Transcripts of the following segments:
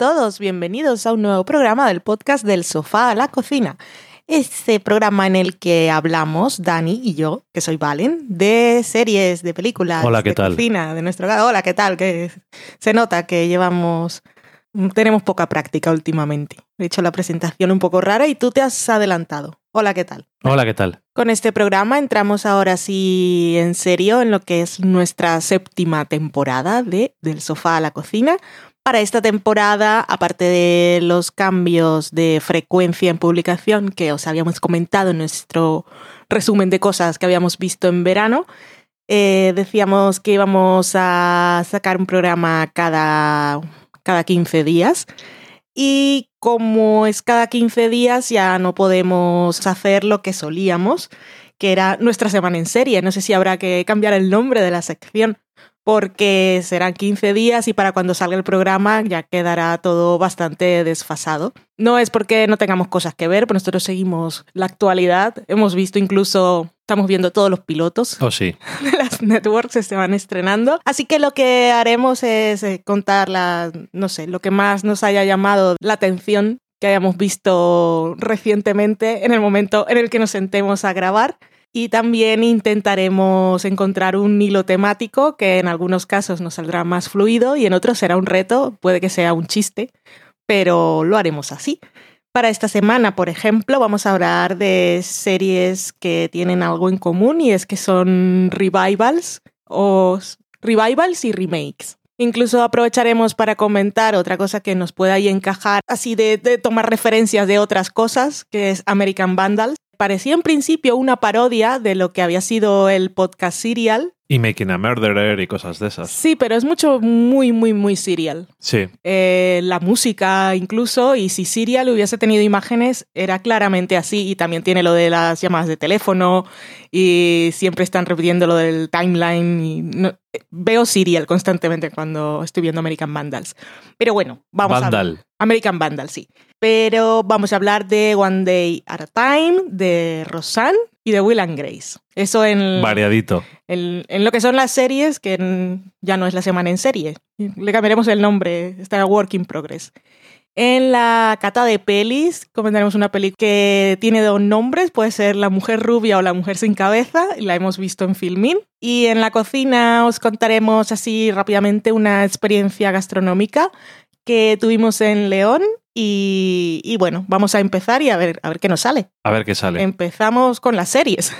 Todos, bienvenidos a un nuevo programa del podcast del sofá a la cocina. Este programa en el que hablamos, Dani y yo, que soy Valen, de series, de películas, Hola, ¿qué de tal? cocina, de nuestro hogar. Hola, ¿qué tal? Que se nota que llevamos, tenemos poca práctica últimamente. He hecho la presentación un poco rara y tú te has adelantado. Hola, ¿qué tal? Hola, ¿qué tal? Con este programa entramos ahora sí en serio en lo que es nuestra séptima temporada de Del sofá a la cocina. Para esta temporada, aparte de los cambios de frecuencia en publicación que os habíamos comentado en nuestro resumen de cosas que habíamos visto en verano, eh, decíamos que íbamos a sacar un programa cada, cada 15 días. Y como es cada 15 días, ya no podemos hacer lo que solíamos, que era nuestra semana en serie. No sé si habrá que cambiar el nombre de la sección, porque serán 15 días y para cuando salga el programa ya quedará todo bastante desfasado. No es porque no tengamos cosas que ver, pero nosotros seguimos la actualidad. Hemos visto incluso, estamos viendo todos los pilotos Oh, sí. de las networks que se van estrenando. Así que lo que haremos es eh, contar la, no sé, lo que más nos haya llamado la atención que hayamos visto recientemente en el momento en el que nos sentemos a grabar. Y también intentaremos encontrar un hilo temático que en algunos casos nos saldrá más fluido y en otros será un reto, puede que sea un chiste, pero lo haremos así. Para esta semana, por ejemplo, vamos a hablar de series que tienen algo en común y es que son revivals o revivals y remakes. Incluso aprovecharemos para comentar otra cosa que nos pueda ahí encajar, así de, de tomar referencias de otras cosas, que es American Vandals. Parecía en principio una parodia de lo que había sido el podcast Serial. Y Making a Murderer y cosas de esas. Sí, pero es mucho, muy, muy, muy Serial Sí. eh, la música incluso, y si Serial hubiese tenido imágenes, era claramente así, y también tiene lo de las llamadas de teléfono, y siempre están repitiendo lo del timeline, y no- eh, veo Serial constantemente cuando estoy viendo American Vandals. Pero bueno, vamos a Vandal. American Vandal, sí. Pero vamos a hablar de One Day at a Time, de Roseanne y de Will and Grace. Eso en, Variadito. en, en lo que son las series, que en- ya no es la semana en serie. Le cambiaremos el nombre, está Work in Progress. En la cata de pelis comentaremos una peli que tiene dos nombres, puede ser La Mujer Rubia o La Mujer Sin Cabeza, la hemos visto en Filmin. Y en la cocina os contaremos así rápidamente una experiencia gastronómica que tuvimos en León. Y, y bueno, vamos a empezar y a ver, a ver qué nos sale. A ver qué sale. Empezamos con las series.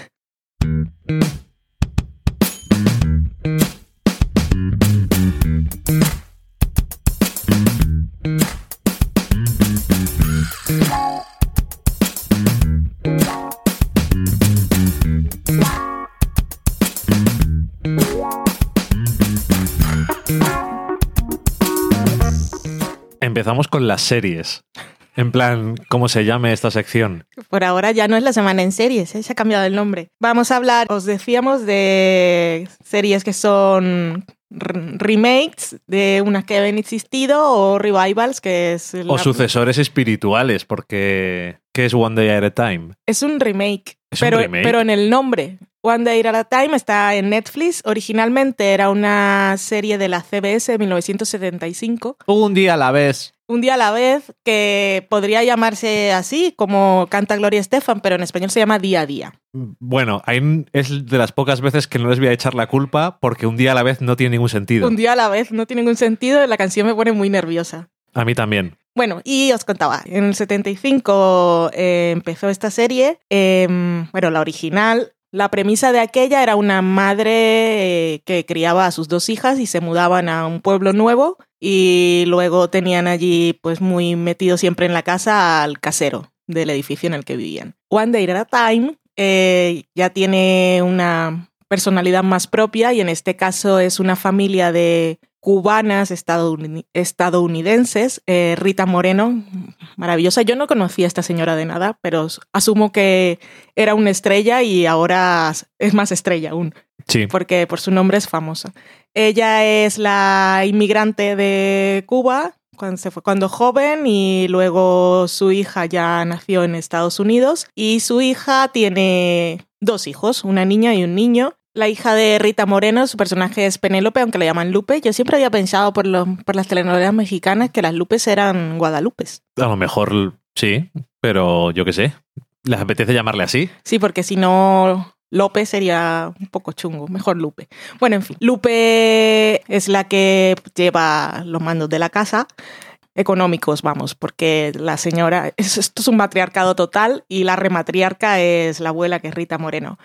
Empezamos con las series. En plan, ¿cómo se llame esta sección? Por ahora ya no es la semana en series, ¿eh? se ha cambiado el nombre. Vamos a hablar, os decíamos, de series que son remakes de unas que habían existido o revivals, que es... O sucesores espirituales, porque ¿qué es One Day at a Time? Es un remake, ¿Es un pero, remake? pero en el nombre. One Day at a Time está en Netflix. Originalmente era una serie de la CBS de 1975. Un día a la vez. Un día a la vez, que podría llamarse así, como canta Gloria Estefan, pero en español se llama Día a Día. Bueno, es de las pocas veces que no les voy a echar la culpa porque un día a la vez no tiene ningún sentido. Un día a la vez, no tiene ningún sentido, la canción me pone muy nerviosa. A mí también. Bueno, y os contaba, en el 75 eh, empezó esta serie, eh, bueno, la original. La premisa de aquella era una madre eh, que criaba a sus dos hijas y se mudaban a un pueblo nuevo y luego tenían allí pues muy metido siempre en la casa al casero del edificio en el que vivían. One Day at a Time eh, ya tiene una personalidad más propia y en este caso es una familia de cubanas estadouni- estadounidenses. Eh, Rita Moreno, maravillosa. Yo no conocía a esta señora de nada, pero asumo que era una estrella y ahora es más estrella aún, Sí. porque por su nombre es famosa. Ella es la inmigrante de Cuba cuando, se fue, cuando joven y luego su hija ya nació en Estados Unidos y su hija tiene dos hijos, una niña y un niño, la hija de Rita Moreno, su personaje es Penélope, aunque la llaman Lupe. Yo siempre había pensado por, los, por las telenovelas mexicanas que las Lupes eran Guadalupes. A lo mejor sí, pero yo qué sé. ¿Les apetece llamarle así? Sí, porque si no, López sería un poco chungo, mejor Lupe. Bueno, en fin, Lupe es la que lleva los mandos de la casa económicos, vamos, porque la señora, esto es un matriarcado total y la rematriarca es la abuela que es Rita Moreno.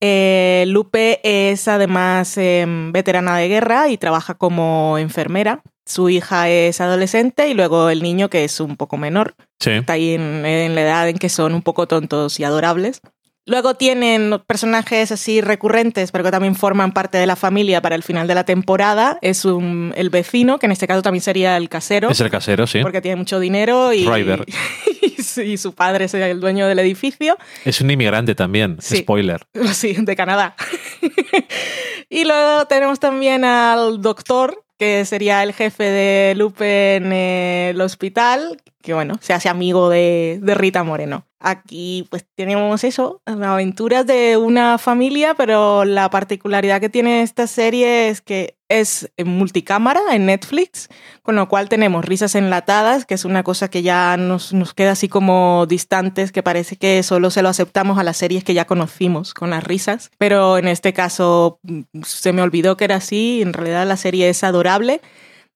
Eh, Lupe es además em, veterana de guerra y trabaja como enfermera. Su hija es adolescente y luego el niño, que es un poco menor, está ahí en, en la edad en que son un poco tontos y adorables. Luego tienen personajes así recurrentes, pero que también forman parte de la familia para el final de la temporada. Es un, el vecino, que en este caso también sería el casero. Es el casero, sí. Porque tiene mucho dinero y, y su padre es el dueño del edificio. Es un inmigrante también, Sí. spoiler. Sí, de Canadá. y luego tenemos también al doctor, que sería el jefe de Lupe en el hospital, que bueno, se hace amigo de, de Rita Moreno. Aquí pues tenemos eso, aventuras de una familia, pero la particularidad que tiene esta serie es que es en multicámara en Netflix, con lo cual tenemos risas enlatadas, que es una cosa que ya nos, nos queda así como distantes, que parece que solo se lo aceptamos a las series que ya conocimos con las risas, pero en este caso mm, se me olvidó que era así, en realidad la serie es adorable.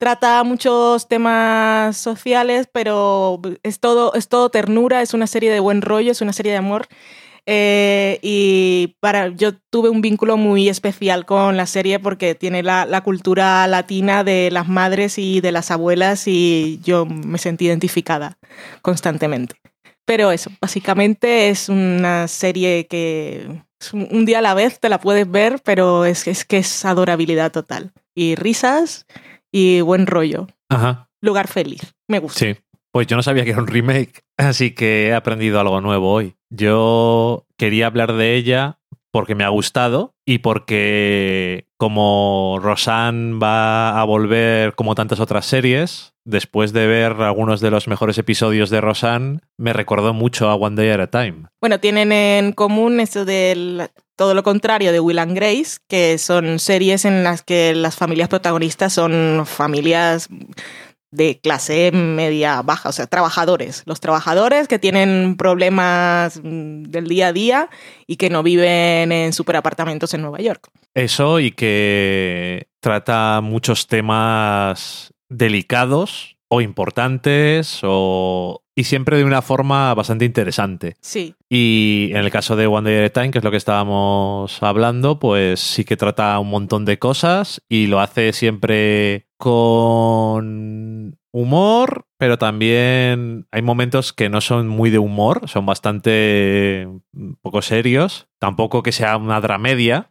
Trata muchos temas sociales, pero es todo, es todo ternura, es una serie de buen rollo, es una serie de amor. Eh, y para, yo tuve un vínculo muy especial con la serie porque tiene la, la cultura latina de las madres y de las abuelas y yo me sentí identificada constantemente. Pero eso, básicamente es una serie que un, un día a la vez te la puedes ver, pero es, es que es adorabilidad total. Y risas y buen rollo. Ajá, Lugar feliz. Me gusta. sí. Pues yo no sabía que era un remake, así que he aprendido algo nuevo hoy. Yo quería hablar de ella porque me ha gustado y porque como Roseanne va a volver como tantas otras series, después de ver algunos de los mejores episodios de Roseanne, me recordó mucho a One Day at a Time. Bueno, tienen en común esto del todo lo contrario de Will and Grace, que son series en las que las familias protagonistas son familias de clase media baja, o sea, trabajadores. Los trabajadores que tienen problemas mm, del día a día y que no viven en superapartamentos en Nueva York. Eso y que trata muchos temas delicados o importantes o y siempre de una forma bastante interesante. Sí, Y en el caso de One Day at a Time, que es lo que estábamos hablando, pues sí que trata un montón de cosas y lo hace siempre con humor, pero también hay momentos que no son muy de humor, son bastante mm, poco serios. Tampoco que sea una dramedia,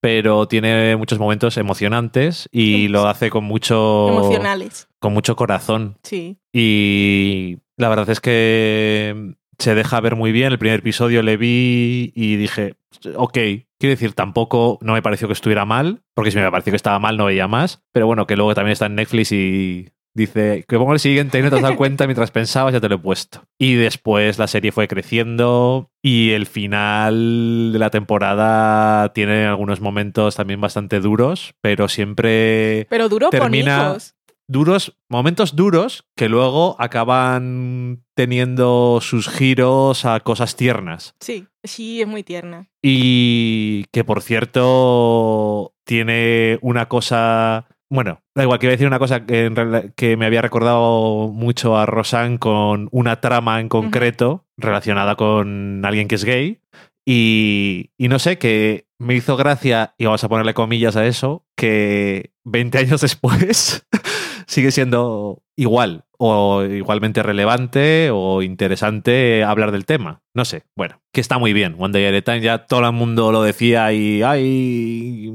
pero tiene muchos momentos emocionantes y lo hace con mucho emocionales. con mucho corazón. Sí, Y la verdad es que se deja ver muy bien. El primer episodio le vi y dije, ok, quiero decir, tampoco no me pareció que estuviera mal, porque si me pareció que estaba mal no veía más, pero bueno, que luego también está en Netflix y dice que pongo el siguiente y no te has dado cuenta mientras pensabas, ya te lo he puesto. Y después la serie fue creciendo y el final de la temporada tiene algunos momentos también bastante duros, pero siempre pero duró Termina- con hijos. duros, momentos duros que luego acaban teniendo sus giros a cosas tiernas. Sí, sí, es muy tierna. Y que por cierto tiene una cosa... Bueno, da igual, que iba a decir una cosa que, en que me había recordado mucho a Rosanne con una trama en concreto relacionada con alguien que es gay. Y, y no sé, que me hizo gracia, y vamos a ponerle comillas a eso, que 20 años después sigue siendo igual o igualmente relevante o interesante hablar del tema. No sé, bueno, que está muy bien. One Day at a Time ya todo el mundo lo decía y ay,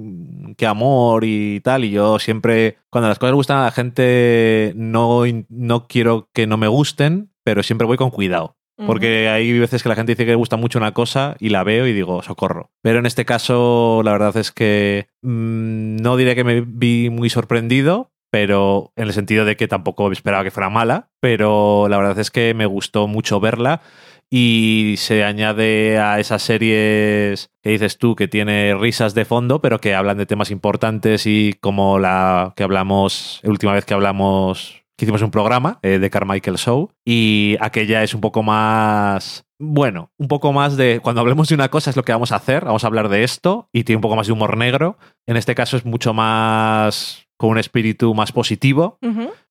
qué amor y tal. Y yo siempre, cuando las cosas gustan a la gente, no, no quiero que no me gusten, pero siempre voy con cuidado. Porque hay veces que la gente dice que le gusta mucho una cosa y la veo y digo, socorro. Pero en este caso, la verdad es que mm, no diré que me vi muy sorprendido, pero en el sentido de que tampoco esperaba que fuera mala, pero la verdad es que me gustó mucho verla y se añade a esas series que dices tú que tiene risas de fondo, pero que hablan de temas importantes y como la que hablamos, la última vez que hablamos, que hicimos un programa eh, de Carmichael Show y aquella es un poco más bueno, un poco más de cuando hablemos de una cosa es lo que vamos a hacer, vamos a hablar de esto y tiene un poco más de humor negro. En este caso es mucho más con un espíritu más positivo.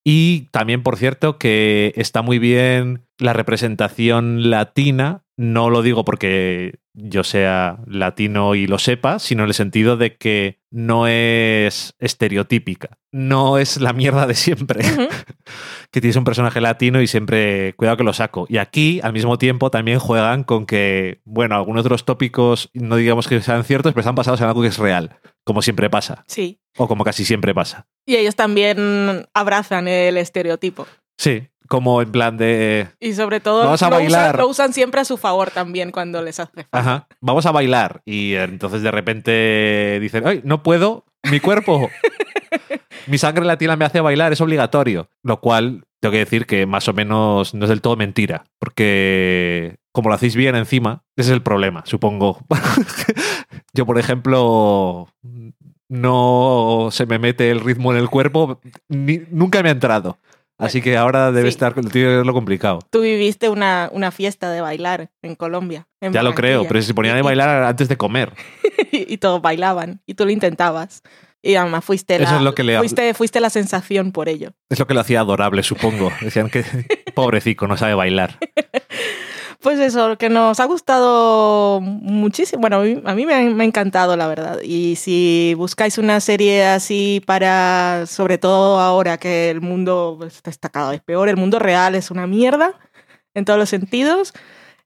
Y también, por cierto, que está muy bien la representación latina. No lo digo porque yo sea latino y lo sepa, sino en el sentido de que no es estereotípica. No es la mierda de siempre. Que tienes un personaje latino y siempre, cuidado que lo saco. Y aquí, al mismo tiempo, también juegan con que, bueno, algunos de los tópicos, no digamos que sean ciertos, pero están basados en algo que es real, como siempre pasa, Sí. o como casi siempre pasa. Y ellos también abrazan el estereotipo. Sí, como en plan de, Y sobre todo Vamos a lo, bailar. Usan, lo usan siempre a su favor también cuando les hace falta. ajá, vamos a bailar. Y entonces de repente dicen, ay, no puedo, mi cuerpo, mi sangre latina me hace bailar, es obligatorio. Lo cual, tengo que decir que más o menos no es del todo mentira, porque como lo hacéis bien encima, ese es el problema, supongo. Yo, por ejemplo, no se me mete el ritmo en el cuerpo, ni- nunca me ha entrado. Así que ahora debe Sí. estar verlo complicado. Tú viviste una, una fiesta de bailar en Colombia. en Ya lo creo, pero se ponían a bailar antes de comer. y, todos bailaban y tú lo intentabas. Y además fuiste Eso la, es lo que le- fuiste, fuiste la sensación por ello. Es lo que lo hacía adorable, supongo. Decían que pobrecito, no sabe bailar. Pues eso, que nos ha gustado muchísimo. Bueno, a mí, me, ha, me ha encantado, la verdad. Y si buscáis una serie así para, sobre todo ahora que el mundo está cada vez peor, el mundo real es una mierda en todos los sentidos.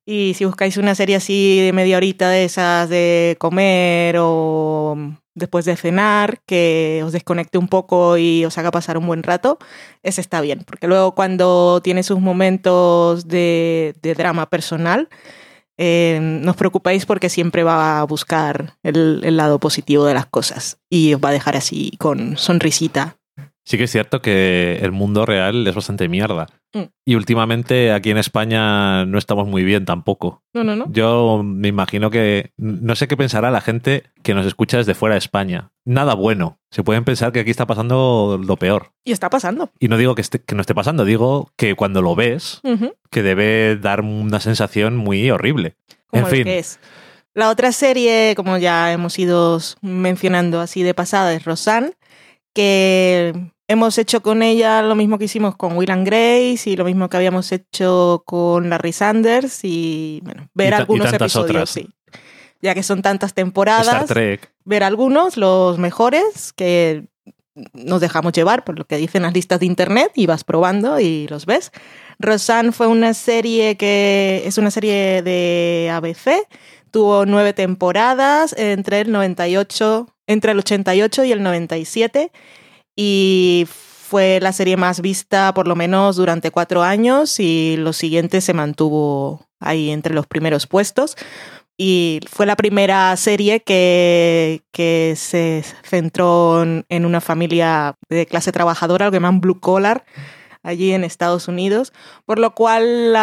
Y si buscáis una serie así de media horita de esas de comer o después de cenar, que os desconecte un poco y os haga pasar un buen rato, ese está bien. Porque luego cuando tiene sus momentos de, drama personal, eh, no os preocupéis porque siempre va a buscar el, el lado positivo de las cosas y os va a dejar así con sonrisita. Sí que es cierto que el mundo real es bastante mierda. Mm. Y últimamente aquí en España no estamos muy bien tampoco. No, no, no. Yo me imagino que no sé qué pensará la gente que nos escucha desde fuera de España. Nada bueno. Se pueden pensar que aquí está pasando lo peor. Y está pasando. Y no digo que, esté- que no esté pasando, digo que cuando lo ves, que debe dar una sensación muy horrible. como en fin, que es. La otra serie, como ya hemos ido mencionando así de pasada, es Rosanne, que hemos hecho con ella lo mismo que hicimos con Will and Grace y lo mismo que habíamos hecho con Larry Sanders y bueno, ver Y ta- y algunos episodios, otras. sí. Ya que son tantas temporadas, Star Trek. ver algunos, los mejores, que nos dejamos llevar por lo que dicen las listas de internet y vas probando y los ves. Rosanne fue una serie que es una serie de ABC, tuvo nueve temporadas entre el 98, entre el 88 y el 97 y fue la serie más vista por lo menos durante cuatro años y lo siguiente se mantuvo ahí entre los primeros puestos. Y fue la primera serie que, que se centró en, una familia de clase trabajadora, lo que llaman blue collar, allí en Estados Unidos, por lo cual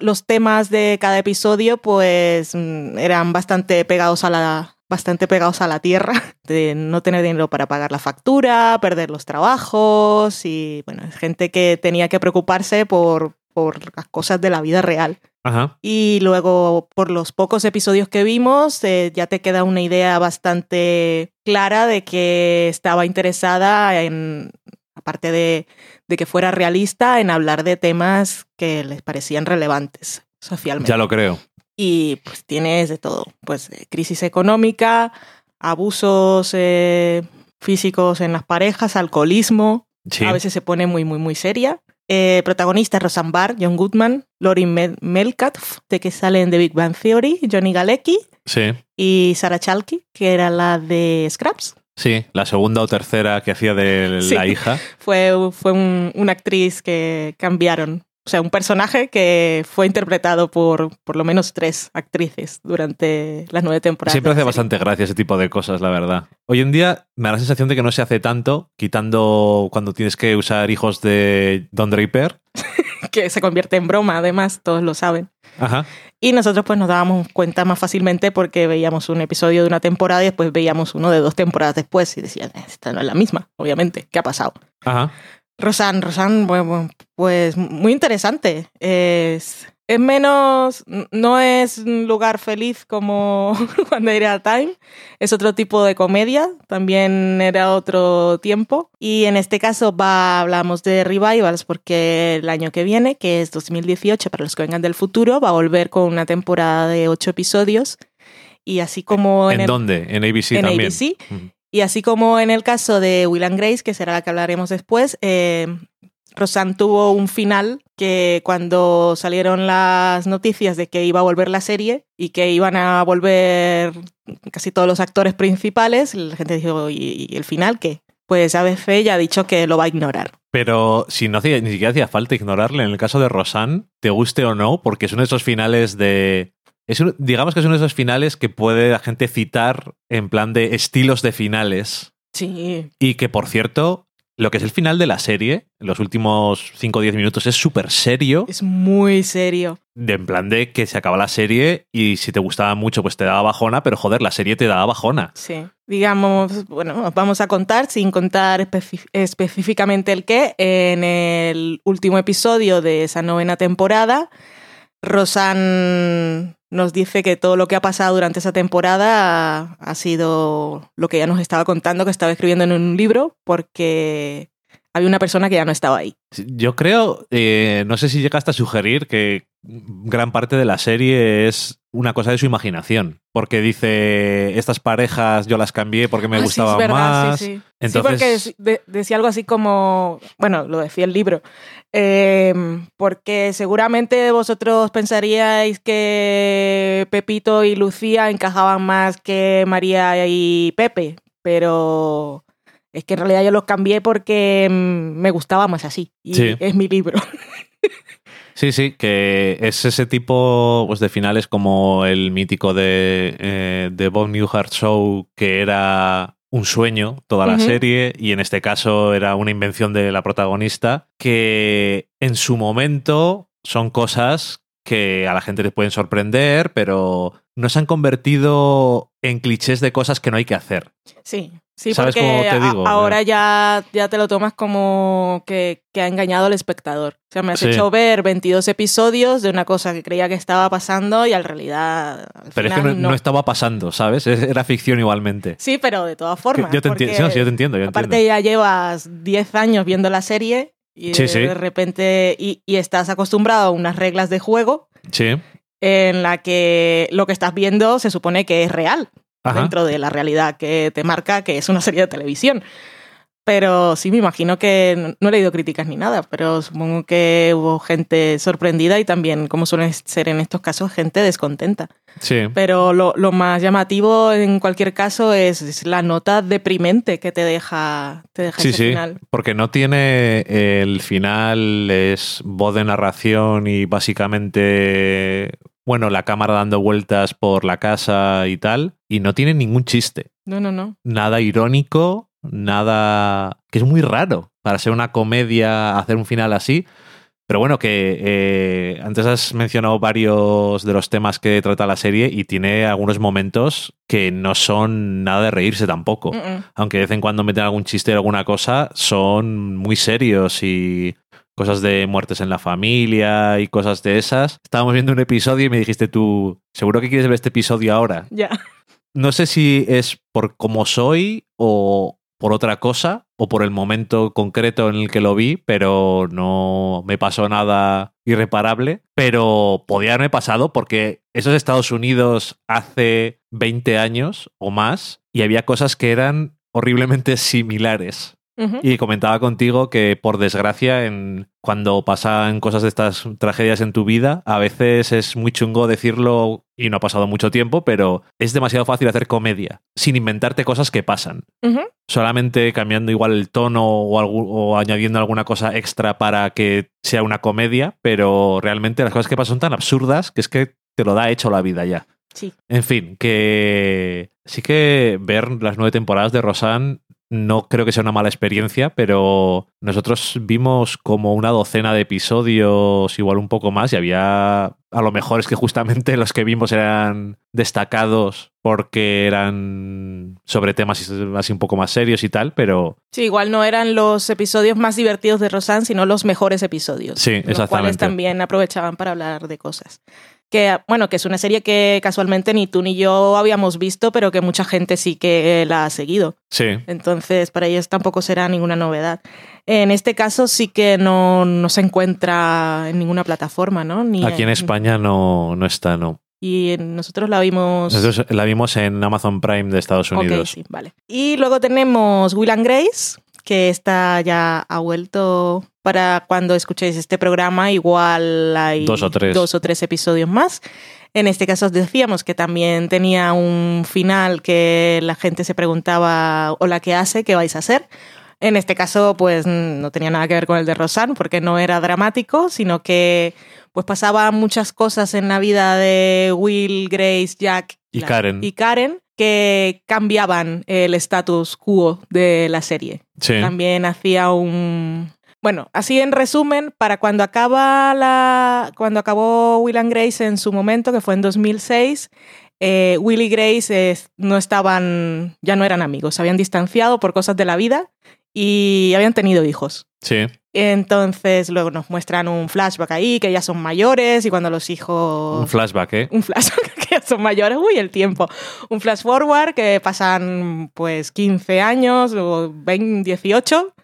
los temas de cada episodio pues mm, eran bastante pegados a la bastante pegados a la tierra, de no tener dinero para pagar la factura, perder los trabajos y bueno, es gente que tenía que preocuparse por, por las cosas de la vida real. Ajá. Y luego, por los pocos episodios que vimos, eh, ya te queda una idea bastante clara de que estaba interesada en, aparte de, de que fuera realista, en hablar de temas que les parecían relevantes socialmente. Ya lo creo. Y pues tienes de todo, pues eh, crisis económica, abusos eh, físicos en las parejas, alcoholismo, Sí. a veces se pone muy, muy, muy seria. Eh, protagonistas Roseanne Barr, John Goodman, Lori Mel de que salen de Big Bang Theory, Johnny Galecki Sí. y Sarah Chalky, que era la de Scraps. Sí, la segunda o tercera que hacía de Sí. la hija. Fue, fue un- una actriz que cambiaron. O sea, un personaje que fue interpretado por por lo menos tres actrices durante las nueve temporadas. Siempre hace bastante gracia ese tipo de cosas, la verdad. Hoy en día me da la sensación de que no se hace tanto, quitando cuando tienes que usar hijos de Don Draper. Que se convierte en broma, además, todos lo saben. Ajá. Y nosotros pues nos dábamos cuenta más fácilmente porque veíamos un episodio de una temporada y después veíamos uno de dos temporadas después y decían, esta no es la misma, obviamente, ¿qué ha pasado? Ajá. Rosan, Rosan, bueno, pues muy interesante. Es, es menos, no es un lugar feliz como cuando era Time, es otro tipo de comedia, también era otro tiempo. Y en este caso va, hablamos de revivals porque el año que viene, que es 2018 para los que vengan del futuro, va a volver con una temporada de ocho episodios. Y así como ¿En, el- dónde? En ABC en también. ABC. Y así como en el caso de Will and Grace, que será la que hablaremos después, eh, Rosanne tuvo un final que cuando salieron las noticias de que iba a volver la serie y que iban a volver casi todos los actores principales, la gente dijo, ¿y, y el final qué? Pues ABC ya ha dicho que lo va a ignorar. Pero si no ni siquiera hacía falta ignorarle, en el caso de Rosanne, te guste o no, porque es uno de esos finales de... Es un- digamos que es uno de esos finales que puede la gente citar en plan de estilos de finales. Sí, Y que, por cierto, lo que es el final de la serie, los últimos 5 o 10 minutos, es súper serio. es muy serio. De, en plan de que se acaba la serie y si te gustaba mucho, pues te daba bajona, pero joder, la serie te daba bajona. Sí, digamos, bueno, os vamos a contar, sin contar específicamente el qué, en el último episodio de esa novena temporada, Rosan nos dice que todo lo que ha pasado durante esa temporada ha, sido lo que ella nos estaba contando, que estaba escribiendo en un libro, porque había una persona que ya no estaba ahí. Yo creo, eh, no sé si llegaste a sugerir que gran parte de la serie es una cosa de su imaginación. Porque dice, estas parejas yo las cambié porque me Ah, sí, gustaban es verdad, más. Sí, sí. Entonces- Sí, porque de- decía algo así como, bueno, lo decía el libro, eh, porque seguramente vosotros pensaríais que Pepito y Lucía encajaban más que María y Pepe, pero es que en realidad yo los cambié porque mm, me gustaba más así. Y Sí. es mi libro. Sí, sí, que es ese tipo pues, de finales como el mítico de, eh, de Bob Newhart Show, que era un sueño toda la serie, y en este caso era una invención de la protagonista, que en su momento son cosas que a la gente les pueden sorprender, pero no se han convertido en clichés de cosas que no hay que hacer. Sí, sí, ¿Sabes porque cómo te a- digo? ahora ya, ya te lo tomas como que, que ha engañado al espectador. O sea, me has Sí. hecho ver 22 episodios de una cosa que creía que estaba pasando y en realidad al Pero es que no, no estaba pasando, ¿sabes? Es- Era ficción igualmente. Sí, pero de todas formas. yo te entiendo, sí, yo te entiendo. Yo Aparte entiendo. ya llevas 10 años viendo la serie y sí. de repente y, y estás acostumbrado a unas reglas de juego Sí. en la que lo que estás viendo se supone que es real Ajá. dentro de la realidad que te marca que es una serie de televisión. Pero sí, me imagino que no, no he leído críticas ni nada, pero supongo que hubo gente sorprendida y también, como suelen ser en estos casos, gente descontenta. Sí. Pero lo, lo más llamativo en cualquier caso es, es la nota deprimente que te deja, te deja Sí, ese sí, final. porque no tiene el final, es voz de narración y básicamente, bueno, la cámara dando vueltas por la casa y tal, y no tiene ningún chiste, No, no, no. nada irónico, nada... que es muy raro para ser una comedia hacer un final así. Pero bueno, que eh, antes has mencionado varios de los temas que trata la serie y tiene algunos momentos que no son nada de reírse tampoco Mm, mm. aunque de vez en cuando meten algún chiste o alguna cosa, son muy serios y cosas de muertes en la familia y cosas de esas. Estábamos viendo un episodio y me dijiste tú, seguro que quieres ver este episodio ahora. Ya. No sé si es por cómo soy o por otra cosa o por el momento concreto en el que lo vi, pero no me pasó nada irreparable. Pero podía haberme pasado porque eso es Estados Unidos hace 20 años o más y había cosas que eran horriblemente similares. Y comentaba contigo que, por desgracia, en, cuando pasan cosas de estas tragedias en tu vida, a veces es muy chungo decirlo y no ha pasado mucho tiempo, pero es demasiado fácil hacer comedia sin inventarte cosas que pasan. Solamente cambiando igual el tono o, algu- o añadiendo alguna cosa extra para que sea una comedia, pero realmente las cosas que pasan son tan absurdas que es que te lo da hecho la vida ya. Sí. En fin, que sí que ver las nueve temporadas de Rosanne no creo que sea una mala experiencia, pero nosotros vimos como una docena de episodios, igual un poco más, y había a lo mejor es que justamente los que vimos eran destacados porque eran sobre temas así un poco más serios y tal, pero... Sí, igual no eran los episodios más divertidos de Rosanne, sino los mejores episodios. Sí, exactamente. Los cuales también aprovechaban para hablar de cosas que bueno, que es una serie que casualmente ni tú ni yo habíamos visto, pero que mucha gente sí que la ha seguido. Sí. Entonces, para ellos tampoco será ninguna novedad. En este caso sí que no, no se encuentra en ninguna plataforma, ¿no? Ni Aquí en, España no, no está, no. Y nosotros la vimos. Nosotros la vimos en Amazon Prime de Estados Unidos. Sí, vale. Y luego tenemos Will and Grace, que esta ya ha vuelto para cuando escuchéis este programa, igual hay dos o tres, dos o tres episodios más. En este caso os decíamos que también tenía un final que la gente se preguntaba, hola, ¿qué hace? ¿Qué vais a hacer? En este caso, pues no tenía nada que ver con el de Rosanne, porque no era dramático, sino que pues pasaban muchas cosas en la vida de Will, Grace, Jack y Karen. Y Karen que cambiaban el status quo de la serie. Sí. También hacía un, bueno, así en resumen, para cuando acaba la. Cuando acabó Will and Grace en su momento, que fue en 2006, eh, Will y Grace no estaban. ya no eran amigos, se habían distanciado por cosas de la vida y habían tenido hijos. Sí. Entonces luego nos muestran un flashback ahí, que ya son mayores y cuando los hijos... Un flashback, ¿eh? Un flashback, que ya son mayores, uy, el tiempo. Un flash forward que pasan pues 15 años o 20, 18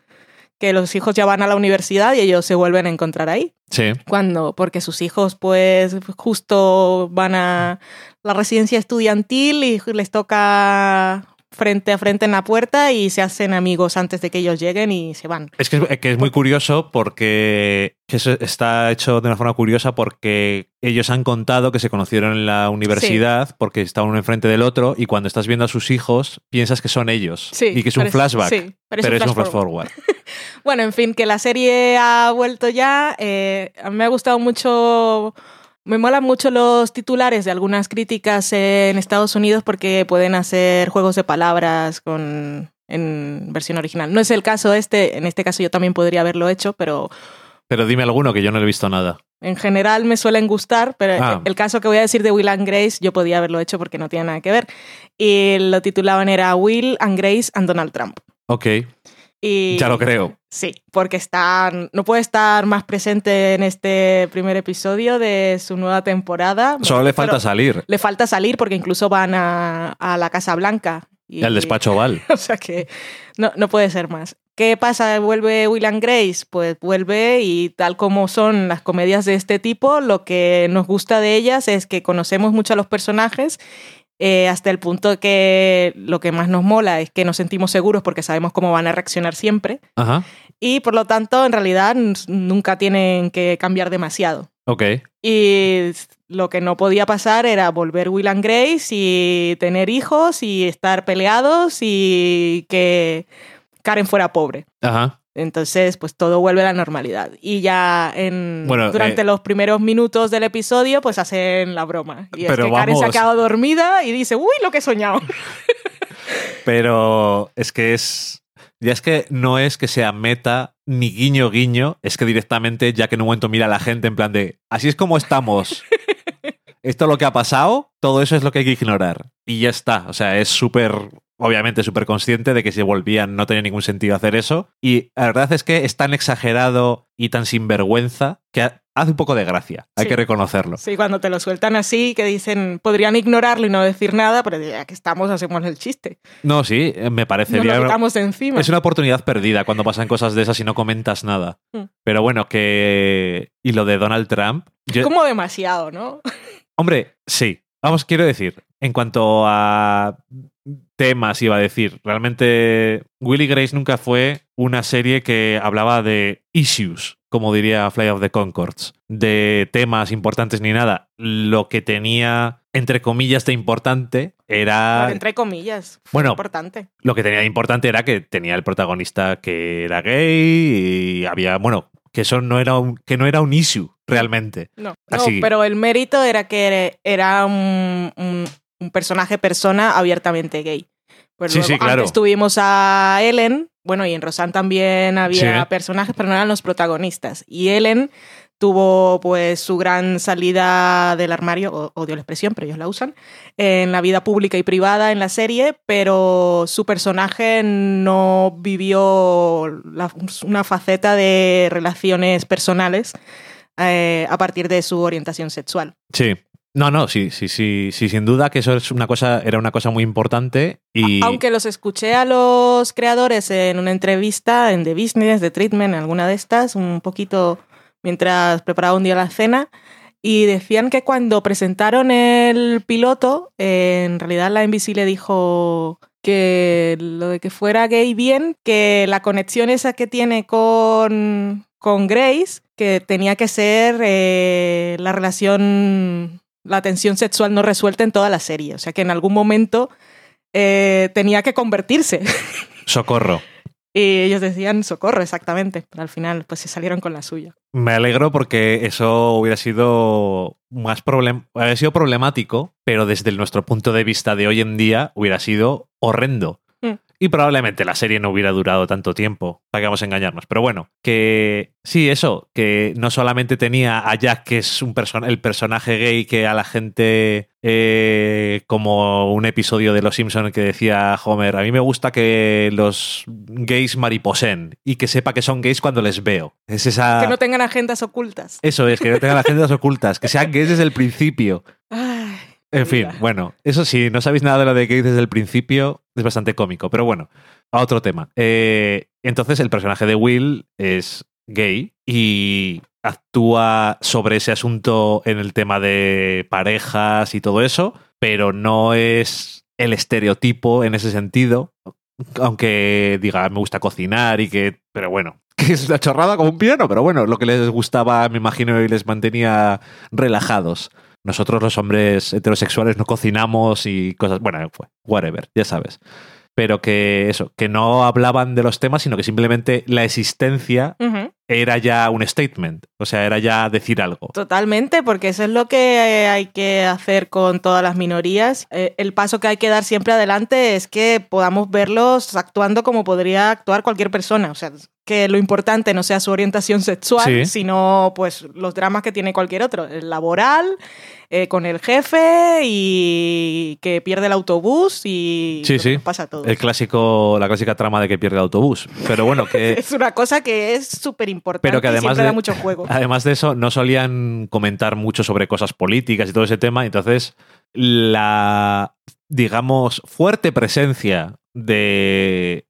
que los hijos ya van a la universidad y ellos se vuelven a encontrar ahí. Sí. Cuando, porque sus hijos pues justo van a la residencia estudiantil y les toca frente a frente en la puerta y se hacen amigos antes de que ellos lleguen y se van. Es que, es muy curioso porque eso está hecho de una forma curiosa porque ellos han contado que se conocieron en la universidad porque estaban uno enfrente del otro y cuando estás viendo a sus hijos piensas que son ellos y que es un flashback, pero, es un flash forward. bueno, en fin, que la serie ha vuelto ya. Eh, me ha gustado mucho me molan mucho los titulares de algunas críticas en Estados Unidos porque pueden hacer juegos de palabras con en versión original. No es el caso este, en este caso yo también podría haberlo hecho, pero... Pero dime alguno que yo no he visto nada. En general me suelen gustar, pero ah. el caso que voy a decir de Will and Grace yo podía haberlo hecho porque no tiene nada que ver. Y lo titulaban era Will and Grace and Donald Trump. Ok. ya lo creo. Sí, porque está, no puede estar más presente en este primer episodio de su nueva temporada. Solo le falta salir. Le falta salir porque incluso van a, la Casa Blanca. Y, al despacho Oval. O sea que no, no puede ser más. ¿Qué pasa? ¿Vuelve Will Grace? Pues vuelve y tal como son las comedias de este tipo, lo que nos gusta de ellas es que conocemos mucho a los personajes eh, hasta el punto que lo que más nos mola es que nos sentimos seguros porque sabemos cómo van a reaccionar siempre. Y por lo tanto, en realidad, nunca tienen que cambiar demasiado. Ok. Y lo que no podía pasar era volver Will and Grace y tener hijos y estar peleados y que Karen fuera pobre. Ajá. Entonces, pues todo vuelve a la normalidad. Y ya en, durante eh, los primeros minutos del episodio, pues hacen la broma. Y es que Karen se ha quedado dormida y dice, uy, lo que he soñado. Pero es que es. Ya es que no es que sea meta ni guiño guiño, es que directamente, ya que en un momento mira a la gente en plan de, así es como estamos. Esto es lo que ha pasado, todo eso es lo que hay que ignorar. Y ya está. O sea, es súper obviamente súper consciente de que si volvían no tenía ningún sentido hacer eso. Y la verdad es que es tan exagerado y tan sinvergüenza que hace un poco de gracia, hay que reconocerlo. Sí, cuando te lo sueltan así, que dicen, podrían ignorarlo y no decir nada, pero ya que estamos, hacemos el chiste. No, sí, me parece no bien. Nos encima. Es una oportunidad perdida cuando pasan cosas de esas y no comentas nada. Mm. Pero bueno, que... Y lo de Donald Trump... Como demasiado, ¿no? Hombre, sí. Vamos, quiero decir, en cuanto a temas, iba a decir. Realmente, Willy Grace nunca fue una serie que hablaba de issues, como diría Fly of the Concords, de temas importantes ni nada. Lo que tenía, entre comillas, de importante era. entre comillas. Bueno, importante. Lo que tenía de importante era que tenía el protagonista que era gay y había, bueno, que eso no era un, que no era un issue realmente. No, pero el mérito era que era un, un personaje persona abiertamente gay. Pues Sí, luego sí, claro. Antes tuvimos a Ellen, bueno, y en Rosanne también había Sí. personajes, pero no eran los protagonistas. Y Ellen tuvo pues su gran salida del armario, odio la expresión, pero ellos la usan, en la vida pública y privada en la serie, pero su personaje no vivió la- una faceta de relaciones personales eh, a partir de su orientación sexual. Sí. No, no, sí, sí, sí, sí, sin duda que eso es una cosa, era una cosa muy importante y Aunque los escuché a los creadores en una entrevista en The Business, The Treatment, alguna de estas, un poquito mientras preparaba un día la cena, y decían que cuando presentaron el piloto, en realidad la NBC le dijo que lo de que fuera gay bien, que la conexión esa que tiene con, con Grace, que tenía que ser eh, la relación, la tensión sexual no resuelta en toda la serie. O sea que en algún momento eh, tenía que convertirse. socorro. y ellos decían socorro, exactamente. Pero al final, pues se salieron con la suya. Me alegro porque eso hubiera sido más problem hubiera sido problemático, pero desde nuestro punto de vista de hoy en día hubiera sido horrendo. Y probablemente la serie no hubiera durado tanto tiempo, para que vamos a engañarnos. Pero bueno, que sí, eso, que no solamente tenía a Jack, que es un person el personaje gay que a la gente, eh, como un episodio de Los Simpson que decía Homer, a mí me gusta que los gays mariposen y que sepa que son gays cuando les veo. Es esa... Que no tengan agendas ocultas. Eso es, que no tengan agendas ocultas, que sean gays desde el principio. Ay, En fin, bueno, eso sí, no sabéis nada de lo de gays desde el principio, es bastante cómico, pero bueno, a otro tema. Eh, entonces, el personaje de Will es gay y actúa sobre ese asunto en el tema de parejas y todo eso, pero no es el estereotipo en ese sentido, aunque diga me gusta cocinar y que, pero bueno, que es una chorrada como un piano, pero bueno, lo que les gustaba, me imagino, y les mantenía relajados. Nosotros los hombres heterosexuales no cocinamos y cosas, bueno, fue, whatever, ya sabes. Pero que eso, que no hablaban de los temas, sino que simplemente la existencia era ya un statement, o sea, era ya decir algo. Totalmente, porque eso es lo que eh, hay que hacer con todas las minorías. Eh, el paso que hay que dar siempre adelante es que podamos verlos actuando como podría actuar cualquier persona. O sea, que lo importante no sea su orientación sexual, Sí. sino pues los dramas que tiene cualquier otro. El laboral, eh, con el jefe y que pierde el autobús y Sí, sí. pasa a todos. El clásico, la clásica trama de que pierde el autobús. Pero bueno, que Es una cosa que es súper importante Pero que además de- da mucho juego. Además de eso, no solían comentar mucho sobre cosas políticas y todo ese tema. Entonces, la, digamos, fuerte presencia de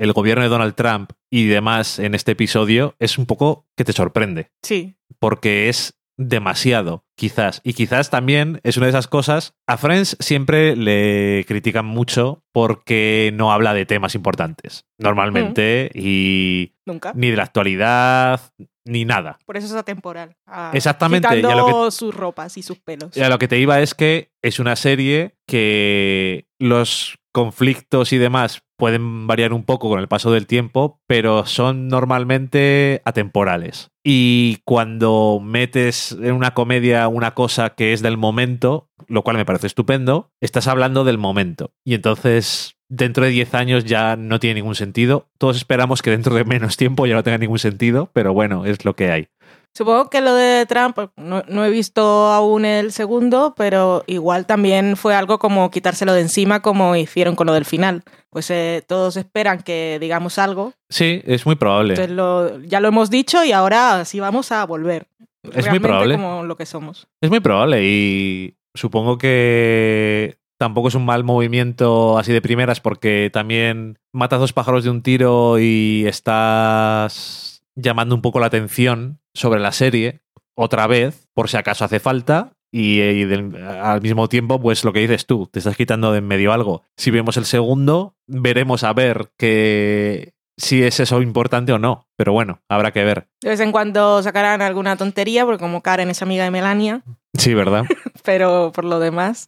el gobierno de Donald Trump y demás en este episodio es un poco que te sorprende. Sí, Porque es demasiado, quizás. Y quizás también es una de esas cosas. A Friends siempre le critican mucho porque no habla de temas importantes, normalmente, y nunca. ni de la actualidad, ni nada. Por eso es atemporal. Ah, Exactamente, y a sus ropas y sus pelos. Y a lo que te iba es que es una serie que los conflictos y demás pueden variar un poco con el paso del tiempo, pero son normalmente atemporales. Y cuando metes en una comedia una cosa que es del momento, lo cual me parece estupendo, estás hablando del momento. Y entonces, dentro de 10 años ya no tiene ningún sentido. Todos esperamos que dentro de menos tiempo ya no tenga ningún sentido, pero bueno, es lo que hay. Supongo que lo de Trump, no, no he visto aún el segundo, pero igual también fue algo como quitárselo de encima como hicieron con lo del final. Pues eh, todos esperan que digamos algo, Sí, es muy probable. entonces lo, ya lo hemos dicho y ahora sí vamos a volver. muy Realmente probable. como lo que somos. Es muy probable y supongo que tampoco es un mal movimiento así de primeras porque también matas dos pájaros de un tiro y estás llamando un poco la atención sobre la serie otra vez por si acaso hace falta y, y del- al mismo tiempo pues lo que dices tú, te estás quitando de en medio algo. Si vemos el segundo, veremos a ver que si es eso importante o no, pero bueno, habrá que ver. De vez en cuando sacarán alguna tontería, porque como Karen es amiga de Melania, Sí, ¿verdad? pero por lo demás.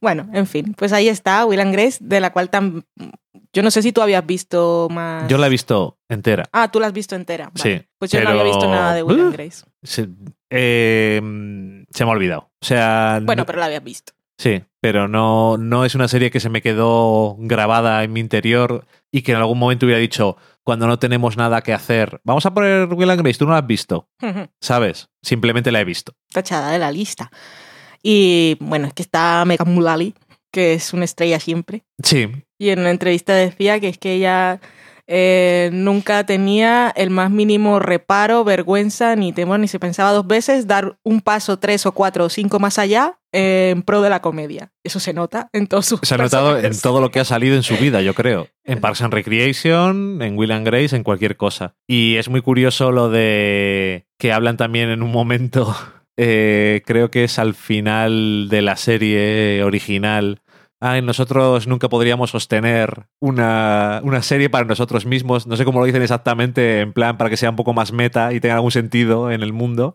Bueno, en fin, pues ahí está Will and Grace, de la cual tan... Yo no sé si tú habías visto más. Yo la he visto entera. Ah, tú la has visto entera. Vale. Sí, Pues yo no pero- había visto nada de Will and Uh. Grace. Se, eh, se me ha olvidado. O sea, Bueno, no- pero la habías visto. Sí, pero no, no es una serie que se me quedó grabada en mi interior y que en algún momento hubiera dicho, cuando no tenemos nada que hacer, vamos a poner Will and Grace, tú no la has visto, ¿sabes? Simplemente la he visto. Tachada de la lista. Y bueno, es que está Megan Mullally, que es una estrella siempre. Sí. Y en una entrevista decía que es que ella eh, nunca tenía el más mínimo reparo, vergüenza ni temor, ni se pensaba dos veces dar un paso tres o cuatro o cinco más allá en pro de la comedia. Eso se nota en todos sus Se ha notado en todo lo que ha salido en su vida, yo creo. En Parks and Recreation, en Will and Grace, en cualquier cosa. Y es muy curioso lo de que hablan también en un momento, eh, creo que es al final de la serie original, ay, nosotros nunca podríamos sostener una, una, serie para nosotros mismos. No sé cómo lo dicen exactamente, en plan, para que sea un poco más meta y tenga algún sentido en el mundo.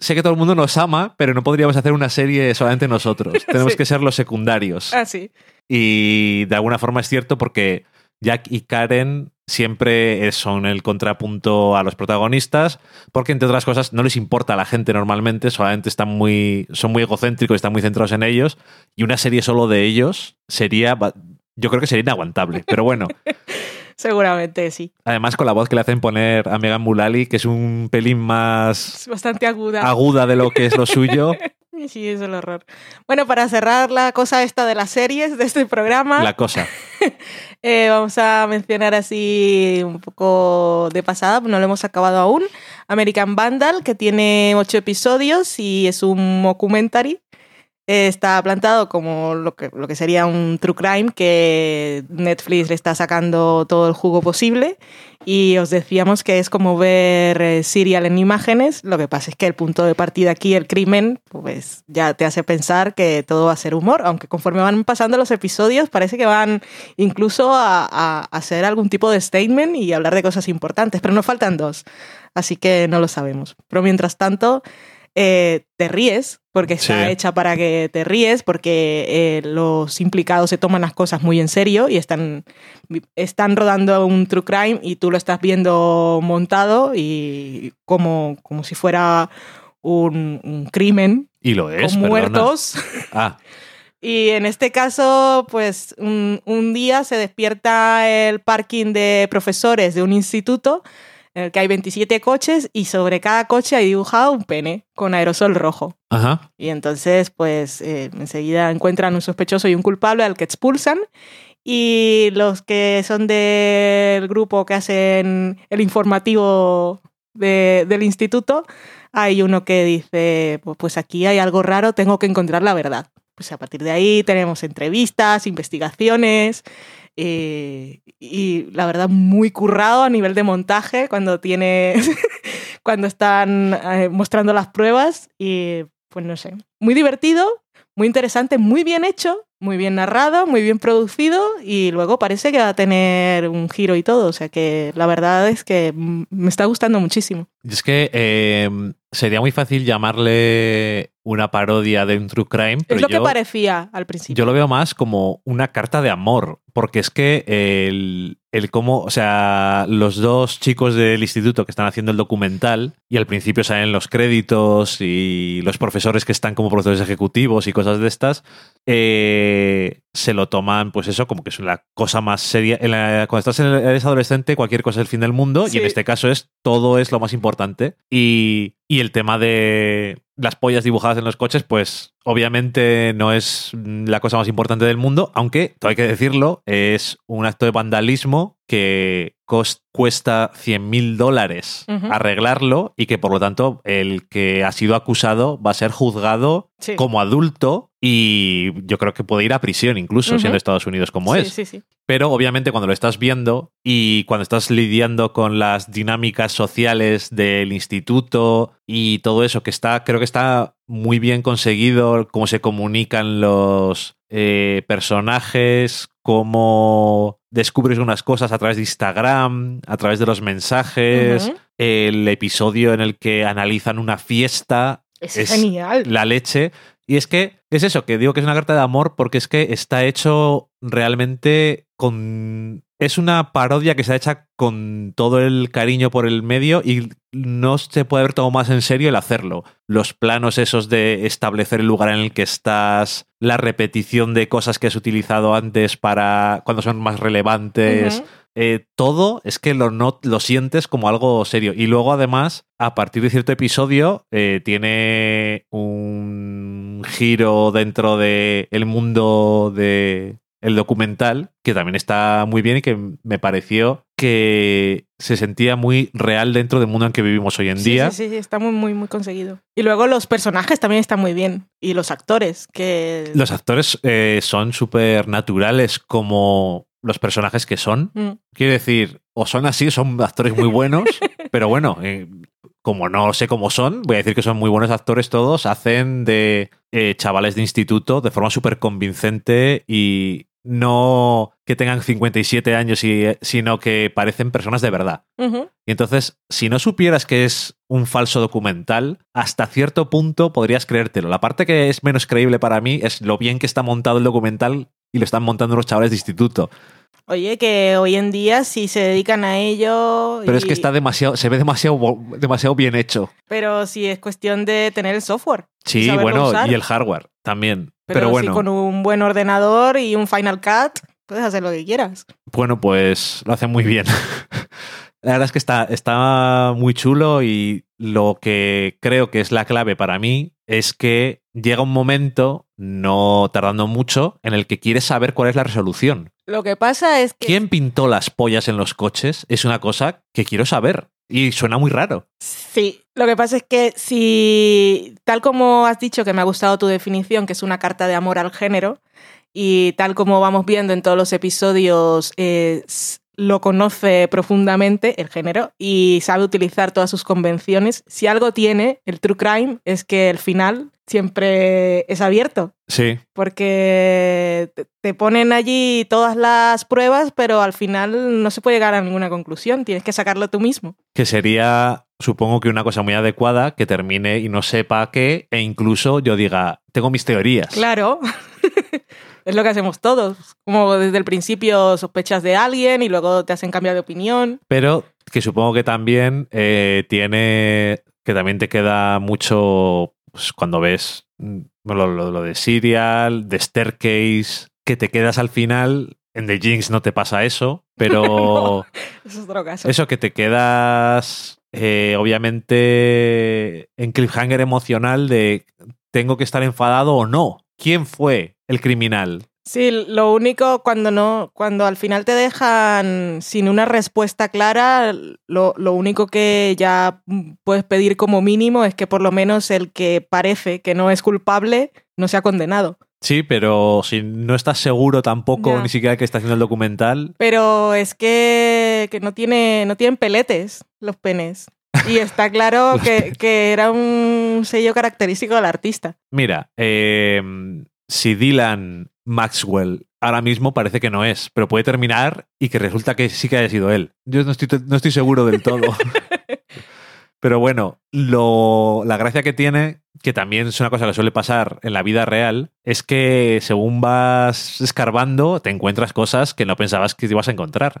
Sé que todo el mundo nos ama, pero no podríamos hacer una serie solamente nosotros. Tenemos Sí. que ser los secundarios. Ah, sí. Y de alguna forma es cierto porque Jack y Karen siempre son el contrapunto a los protagonistas, porque entre otras cosas no les importa a la gente normalmente, solamente están muy, son muy egocéntricos, están muy centrados en ellos, y una serie solo de ellos sería, yo creo que sería inaguantable. Pero bueno, Seguramente sí. además con la voz que le hacen poner a Megan Mullally, que es un pelín más Es bastante aguda. aguda de lo que es lo suyo, Sí, es el horror. Bueno, para cerrar la cosa esta de las series de este programa, la cosa. eh, vamos a mencionar así un poco de pasada, no lo hemos acabado aún. American Vandal, que tiene ocho episodios y es un documentary. Está plantado como lo que, lo que sería un true crime que Netflix le está sacando todo el jugo posible y os decíamos que es como ver eh, serial en imágenes. Lo que pasa es que el punto de partida aquí, el crimen, pues ya te hace pensar que todo va a ser humor, aunque conforme van pasando los episodios parece que van incluso a, a hacer algún tipo de statement y hablar de cosas importantes, pero nos faltan dos, así que no lo sabemos. Pero mientras tanto, eh, te ríes, porque está Sí. hecha para que te ríes, porque eh, los implicados se toman las cosas muy en serio y están, están rodando un true crime y tú lo estás viendo montado y como, como si fuera un, un crimen Y lo es, con perdona. muertos. Ah, Y en este caso, pues un, un día se despierta el parking de profesores de un instituto en el que hay 27 coches y sobre cada coche hay dibujado un pene con aerosol rojo. ajá. Y entonces, pues eh, enseguida encuentran un sospechoso y un culpable al que expulsan. Y los que son del grupo que hacen el informativo de- del instituto, hay uno que dice, "Pu- pues aquí hay algo raro, tengo que encontrar la verdad. Pues a partir de ahí tenemos entrevistas, investigaciones eh, y la verdad muy currado a nivel de montaje cuando tiene cuando están eh, mostrando las pruebas y pues no sé, muy divertido, muy interesante, muy bien hecho, muy bien narrado, muy bien producido y luego parece que va a tener un giro y todo, o sea que la verdad es que me está gustando muchísimo. Y Es que eh, sería muy fácil llamarle una parodia de un true crime, pero es lo yo, que parecía al principio. yo lo veo más como una carta de amor, porque es que el, el cómo, o sea, los dos chicos del instituto que están haciendo el documental y al principio salen los créditos y los profesores que están como profesores ejecutivos y cosas de estas, eh, se lo toman, pues eso, como que es la cosa más seria. En la- cuando estás en el- eres adolescente, cualquier cosa es el fin del mundo, Sí. y en este caso es todo es lo más importante. Y, y el tema de las pollas dibujadas en los coches, pues obviamente no es la cosa más importante del mundo, aunque, todo hay que decirlo, es un acto de vandalismo que cuesta 100 mil dólares arreglarlo y que por lo tanto el que ha sido acusado va a ser juzgado Sí. como adulto y yo creo que puede ir a prisión incluso siendo Estados Unidos como sí, es. sí, sí. Pero obviamente cuando lo estás viendo y cuando estás lidiando con las dinámicas sociales del instituto y todo eso que está, creo que está muy bien conseguido, cómo se comunican los eh, personajes, cómo descubres unas cosas a través de Instagram, a través de los mensajes, el episodio en el que analizan una fiesta, Es, es genial. la leche. Y es que es eso, que digo que es una carta de amor porque es que está hecho realmente con es una parodia que se ha hecha con todo el cariño por el medio y no se puede haber tomado más en serio el hacerlo. Los planos esos de establecer el lugar en el que estás, la repetición de cosas que has utilizado antes para cuando son más relevantes. Eh, todo es que lo, no, lo sientes como algo serio. Y luego, además, a partir de cierto episodio, eh, tiene un giro dentro del el mundo de el documental, que también está muy bien y que me pareció que se sentía muy real dentro del mundo en que vivimos hoy en día. Sí, sí, sí, está muy, muy, muy conseguido. Y luego los personajes también están muy bien. Y los actores, que... Los actores eh, son súper naturales como los personajes que son. Mm. Quiero decir, o son así, son actores muy buenos, pero bueno, eh, como no sé cómo son, voy a decir que son muy buenos actores todos, hacen de eh, chavales de instituto de forma súper convincente y no que tengan 57 años, y, sino que parecen personas de verdad. Y entonces, si no supieras que es un falso documental, hasta cierto punto podrías creértelo. La parte que es menos creíble para mí es lo bien que está montado el documental y lo están montando los chavales de instituto. Oye, que hoy en día sí se dedican a ello. Pero es que está demasiado, se ve demasiado, demasiado bien hecho. Pero sí es cuestión de tener el software. Sí, bueno, y el hardware también. Pero, bueno. con un buen ordenador y un Final Cut, puedes hacer lo que quieras. Bueno, pues lo hacen muy bien. La verdad es que está, está muy chulo y lo que creo que es la clave para mí es que llega un momento, no tardando mucho, en el que quieres saber cuál es la resolución. Lo que pasa es que... ¿Quién pintó las pollas en los coches? Es una cosa que quiero saber. Y suena muy raro. Sí, lo que pasa es que si, tal como has dicho, que me ha gustado tu definición, que es una carta de amor al género, y tal como vamos viendo en todos los episodios, lo conoce profundamente el género y sabe utilizar todas sus convenciones. Si algo tiene el True Crime es que el final siempre es abierto. Sí. Porque te ponen allí todas las pruebas, pero al final no se puede llegar a ninguna conclusión, tienes que sacarlo tú mismo. Que sería, supongo que una cosa muy adecuada, que termine y no sepa qué, e incluso yo diga, tengo mis teorías. Claro. Es lo que hacemos todos. Como desde el principio sospechas de alguien y luego te hacen cambiar de opinión. Pero que supongo que también eh, tiene. que también te queda mucho pues, cuando ves mm, lo, de Serial, de Staircase, que te quedas al final. En The Jinx no te pasa eso, pero. eso es otro caso. Eso que te quedas. Eh, obviamente en cliffhanger emocional de tengo que estar enfadado o no. ¿Quién fue el criminal? Sí, lo único cuando no, cuando al final te dejan sin una respuesta clara, lo, lo, único que ya puedes pedir como mínimo es que por lo menos el que parece que no es culpable no sea condenado. Sí, pero si no estás seguro tampoco ni siquiera que está haciendo el documental. Pero es que, que no tiene, no tienen peletes los penes. Y está claro que, que, era un sello característico del artista. Mira, eh, si Dylan Maxwell ahora mismo parece que no es, pero puede terminar y que resulta que sí que haya sido él. Yo no estoy, no estoy seguro del todo. pero bueno, lo, la gracia que tiene, que también es una cosa que suele pasar en la vida real, es que según vas escarbando, te encuentras cosas que no pensabas que te ibas a encontrar.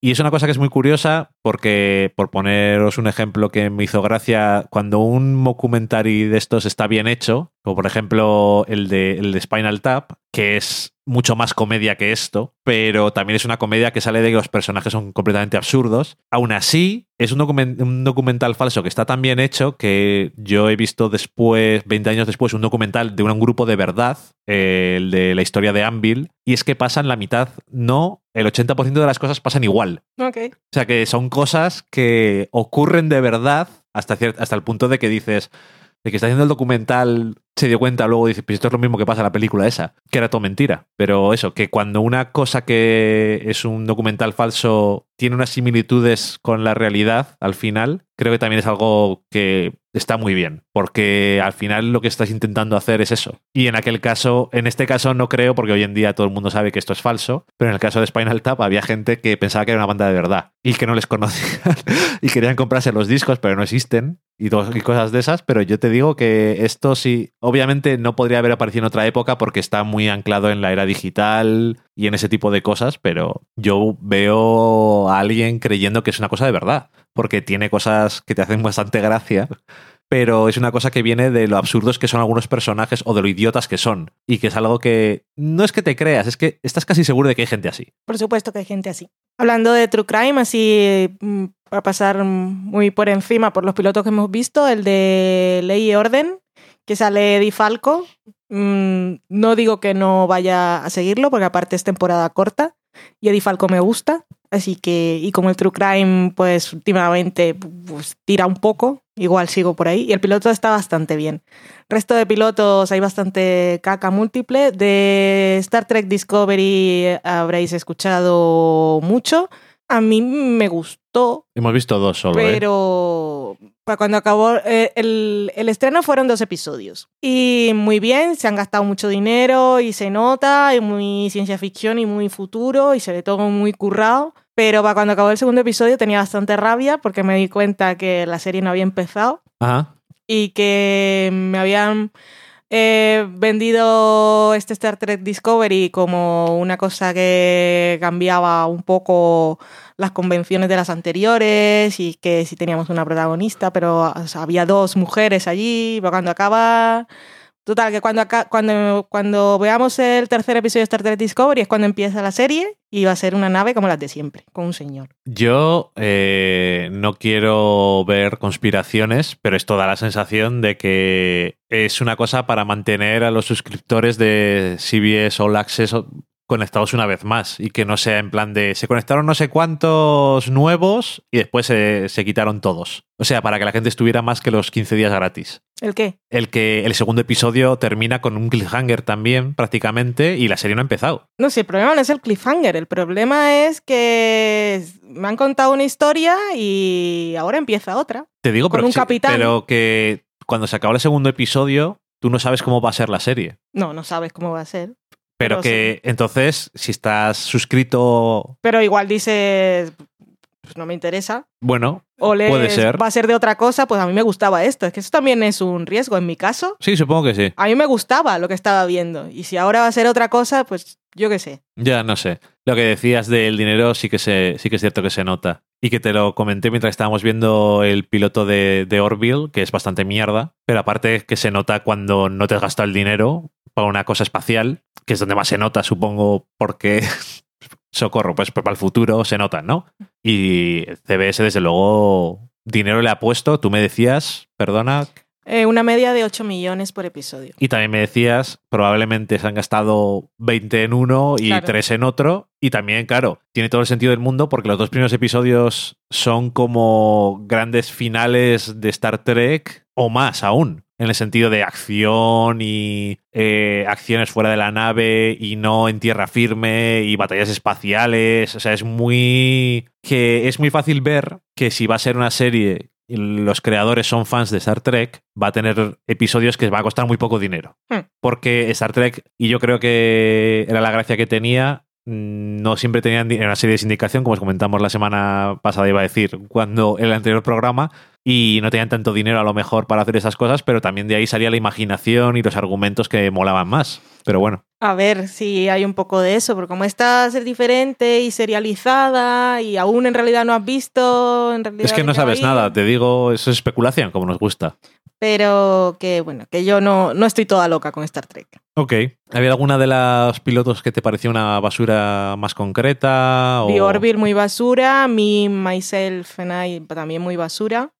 Y es una cosa que es muy curiosa porque, por poneros un ejemplo que me hizo gracia, cuando un documentary de estos está bien hecho, como por ejemplo el de, el de Spinal Tap, que es mucho más comedia que esto, pero también es una comedia que sale de que los personajes son completamente absurdos. Aún así, es un, un documental falso que está tan bien hecho que yo he visto después, 20 años después, un documental de un grupo de verdad, el de la historia de Anvil, y es que pasan la mitad, no, el 80% de las cosas pasan igual. O sea que son cosas que ocurren de verdad hasta, hasta el punto de que dices, de que está haciendo el documental se dio cuenta luego dice, pues esto es lo mismo que pasa en la película esa, que era todo mentira. Pero eso, que cuando una cosa que es un documental falso tiene unas similitudes con la realidad al final, creo que también es algo que está muy bien, porque al final lo que estás intentando hacer es eso. Y en aquel caso, en este caso no creo, porque hoy en día todo el mundo sabe que esto es falso, pero en el caso de Spinal Tap había gente que pensaba que era una banda de verdad y que no les conocían y querían comprarse los discos, pero no existen. y, cosas de esas, pero yo te digo que esto sí, obviamente no podría haber aparecido en otra época porque está muy anclado en la era digital y en ese tipo de cosas, pero yo veo a alguien creyendo que es una cosa de verdad, porque tiene cosas que te hacen bastante gracia pero es una cosa que viene de lo absurdos que son algunos personajes o de lo idiotas que son. Y que es algo que no es que te creas, es que estás casi seguro de que hay gente así. Por supuesto que hay gente así. Hablando de True Crime, así mm, para pasar muy por encima por los pilotos que hemos visto, el de Ley y Orden, que sale Eddie Falco. Mm, no digo que no vaya a seguirlo, porque aparte es temporada corta y Eddie Falco me gusta. Así que, y como el True Crime, pues últimamente pues, tira un poco, igual sigo por ahí. Y el piloto está bastante bien. Resto de pilotos hay bastante caca múltiple. De Star Trek Discovery habréis escuchado mucho. A mí me gustó. Hemos visto dos solo. ¿eh? Pero cuando acabó eh, el, el, estreno fueron dos episodios. Y muy bien, se han gastado mucho dinero y se nota, y muy ciencia ficción y muy futuro y se ve todo muy currado. Pero para cuando acabó el segundo episodio tenía bastante rabia porque me di cuenta que la serie no había empezado. Ajá. Y que me habían eh, vendido este Star Trek Discovery como una cosa que cambiaba un poco las convenciones de las anteriores y que si teníamos una protagonista, pero había dos mujeres allí, cuando acaba Total, que cuando, acá, cuando, cuando veamos el tercer episodio de Star Trek Discovery es cuando empieza la serie y va a ser una nave como las de siempre, con un señor. Yo eh, no quiero ver conspiraciones, pero esto da la sensación de que es una cosa para mantener a los suscriptores de CBS All Access conectados una vez más y que no sea en plan de se conectaron no sé cuántos nuevos y después se, se, quitaron todos. O sea, para que la gente estuviera más que los 15 días gratis. ¿El qué? El que el segundo episodio termina con un cliffhanger también prácticamente y la serie no ha empezado. No, sí, el problema no es el cliffhanger, el problema es que me han contado una historia y ahora empieza otra. Te digo, con pero, un capitán. pero que cuando se acaba el segundo episodio tú no sabes cómo va a ser la serie. No, no sabes cómo va a ser. Pero, Pero que entonces, si estás suscrito, Pero igual dices, pues no me interesa. bueno, O lees, Puede ser. va a ser de otra cosa, pues a mí me gustaba esto. Es que eso también es un riesgo. En mi caso, sí, supongo que sí. a mí me gustaba lo que estaba viendo. Y si ahora va a ser otra cosa, pues yo qué sé. Ya, no sé. Lo que decías del dinero sí que, se, sí que es cierto que se nota. Y que te lo comenté mientras estábamos viendo el piloto de, de Orville, que es bastante mierda. Pero aparte que se nota cuando no te has gastado el dinero para una cosa espacial, que es donde más se nota, supongo, porque... Socorro, pues para el futuro se nota, ¿no? Y CBS, desde luego, dinero le ha puesto. Tú me decías, perdona, Eh, una media de 8 millones por episodio. Y también me decías, probablemente se han gastado 20 en uno y Claro. 3 en otro. Y también, claro, tiene todo el sentido del mundo porque los dos primeros episodios son como grandes finales de Star Trek o más aún. En el sentido de acción y eh, acciones fuera de la nave y no en tierra firme y batallas espaciales. O sea, es muy. que es muy fácil ver que si va a ser una serie y los creadores son fans de Star Trek, va a tener episodios que va a costar muy poco dinero. Hmm. Porque Star Trek, y yo creo que era la gracia que tenía, no siempre tenían una serie de sindicación, como os comentamos la semana pasada, iba a decir, cuando el anterior programa, y no tenían tanto dinero a lo mejor para hacer esas cosas, pero también de ahí salía la imaginación y los argumentos que molaban más. Pero bueno, A ver si hay un poco de eso, porque como esta es diferente y serializada y aún en realidad no has visto, en realidad es que no sabes nada, te digo, eso es especulación, como nos gusta. Pero que bueno, que yo no, no estoy toda loca con Star Trek. Ok. ¿Había alguna de los pilotos que te pareció una basura más concreta? O... The Orville muy basura, Me, Myself and I también muy basura.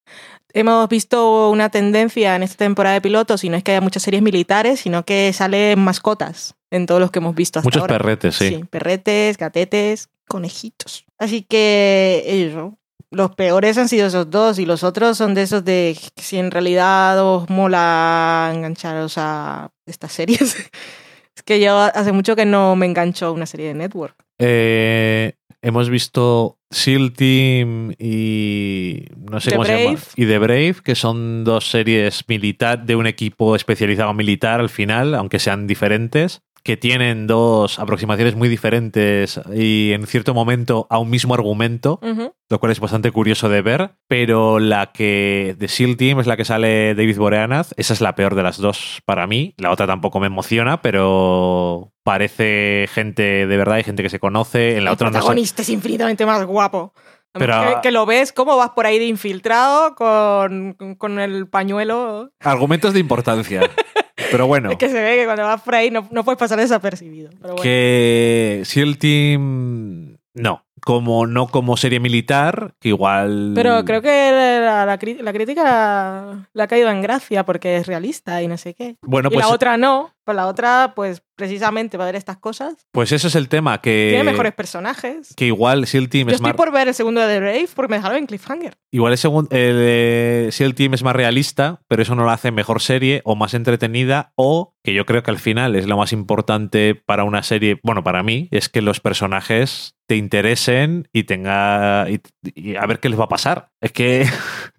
Hemos visto una tendencia en esta temporada de pilotos, y no es que haya muchas series militares, sino que salen mascotas en todos los que hemos visto hasta Muchos ahora. perretes, sí. perretes, gatetes, conejitos. Así que eso. Los peores han sido esos dos y los otros son de esos de si en realidad os mola engancharos a estas series. es que yo hace mucho que no me engancho a una serie de network. Eh, hemos visto SEAL Team y no sé The cómo se Brave. llama. Y The Brave, que son dos series militar de un equipo especializado militar al final, aunque sean diferentes. Que tienen dos aproximaciones muy diferentes y en cierto momento a un mismo argumento, lo cual es bastante curioso de ver, pero la que de SEAL Team es la que sale David Boreanaz, esa es la peor de las dos para mí, la otra tampoco me emociona, pero parece gente de verdad y gente que se conoce, en la el otra no protagonista es infinitamente más guapo. Pero- que, que lo ves, cómo vas por ahí de infiltrado con, con el pañuelo. Argumentos de importancia. Pero bueno, Es que se ve que cuando vas por ahí no, no puedes pasar desapercibido. Pero bueno. que SEAL Team no, como no como serie militar, que igual Pero creo que la, la la crítica le ha caído en gracia porque es realista y no sé qué. bueno, y pues, la otra no. Pues la otra, pues precisamente va a ver estas cosas. pues eso es el tema que Tiene mejores personajes. que igual SEAL Team Yo es estoy más por ver el segundo de The Brave porque me dejaron en cliffhanger. igual el, segun- el eh, SEAL Team es más realista, pero eso no lo hace mejor serie o más entretenida o que yo creo que al final es lo más importante para una serie, bueno, para mí, es que los personajes te interesen y tenga y, y a ver qué les va a pasar. Es que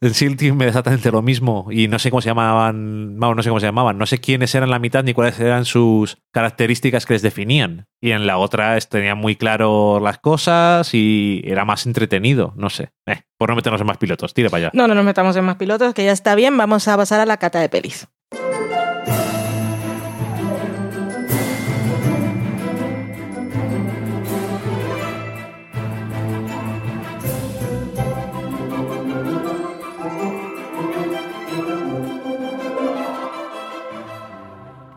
en SEAL Team exactamente lo mismo y no sé cómo se llamaban, no sé cómo se llamaban, no sé quiénes eran la mitad ni cuáles eran sus características que les definían. Y en la otra tenían muy claro las cosas y era más entretenido, no sé. Eh, por no meternos en más pilotos, tira para allá. No, no nos metamos en más pilotos, que ya está bien. Vamos a pasar a la cata de pelis.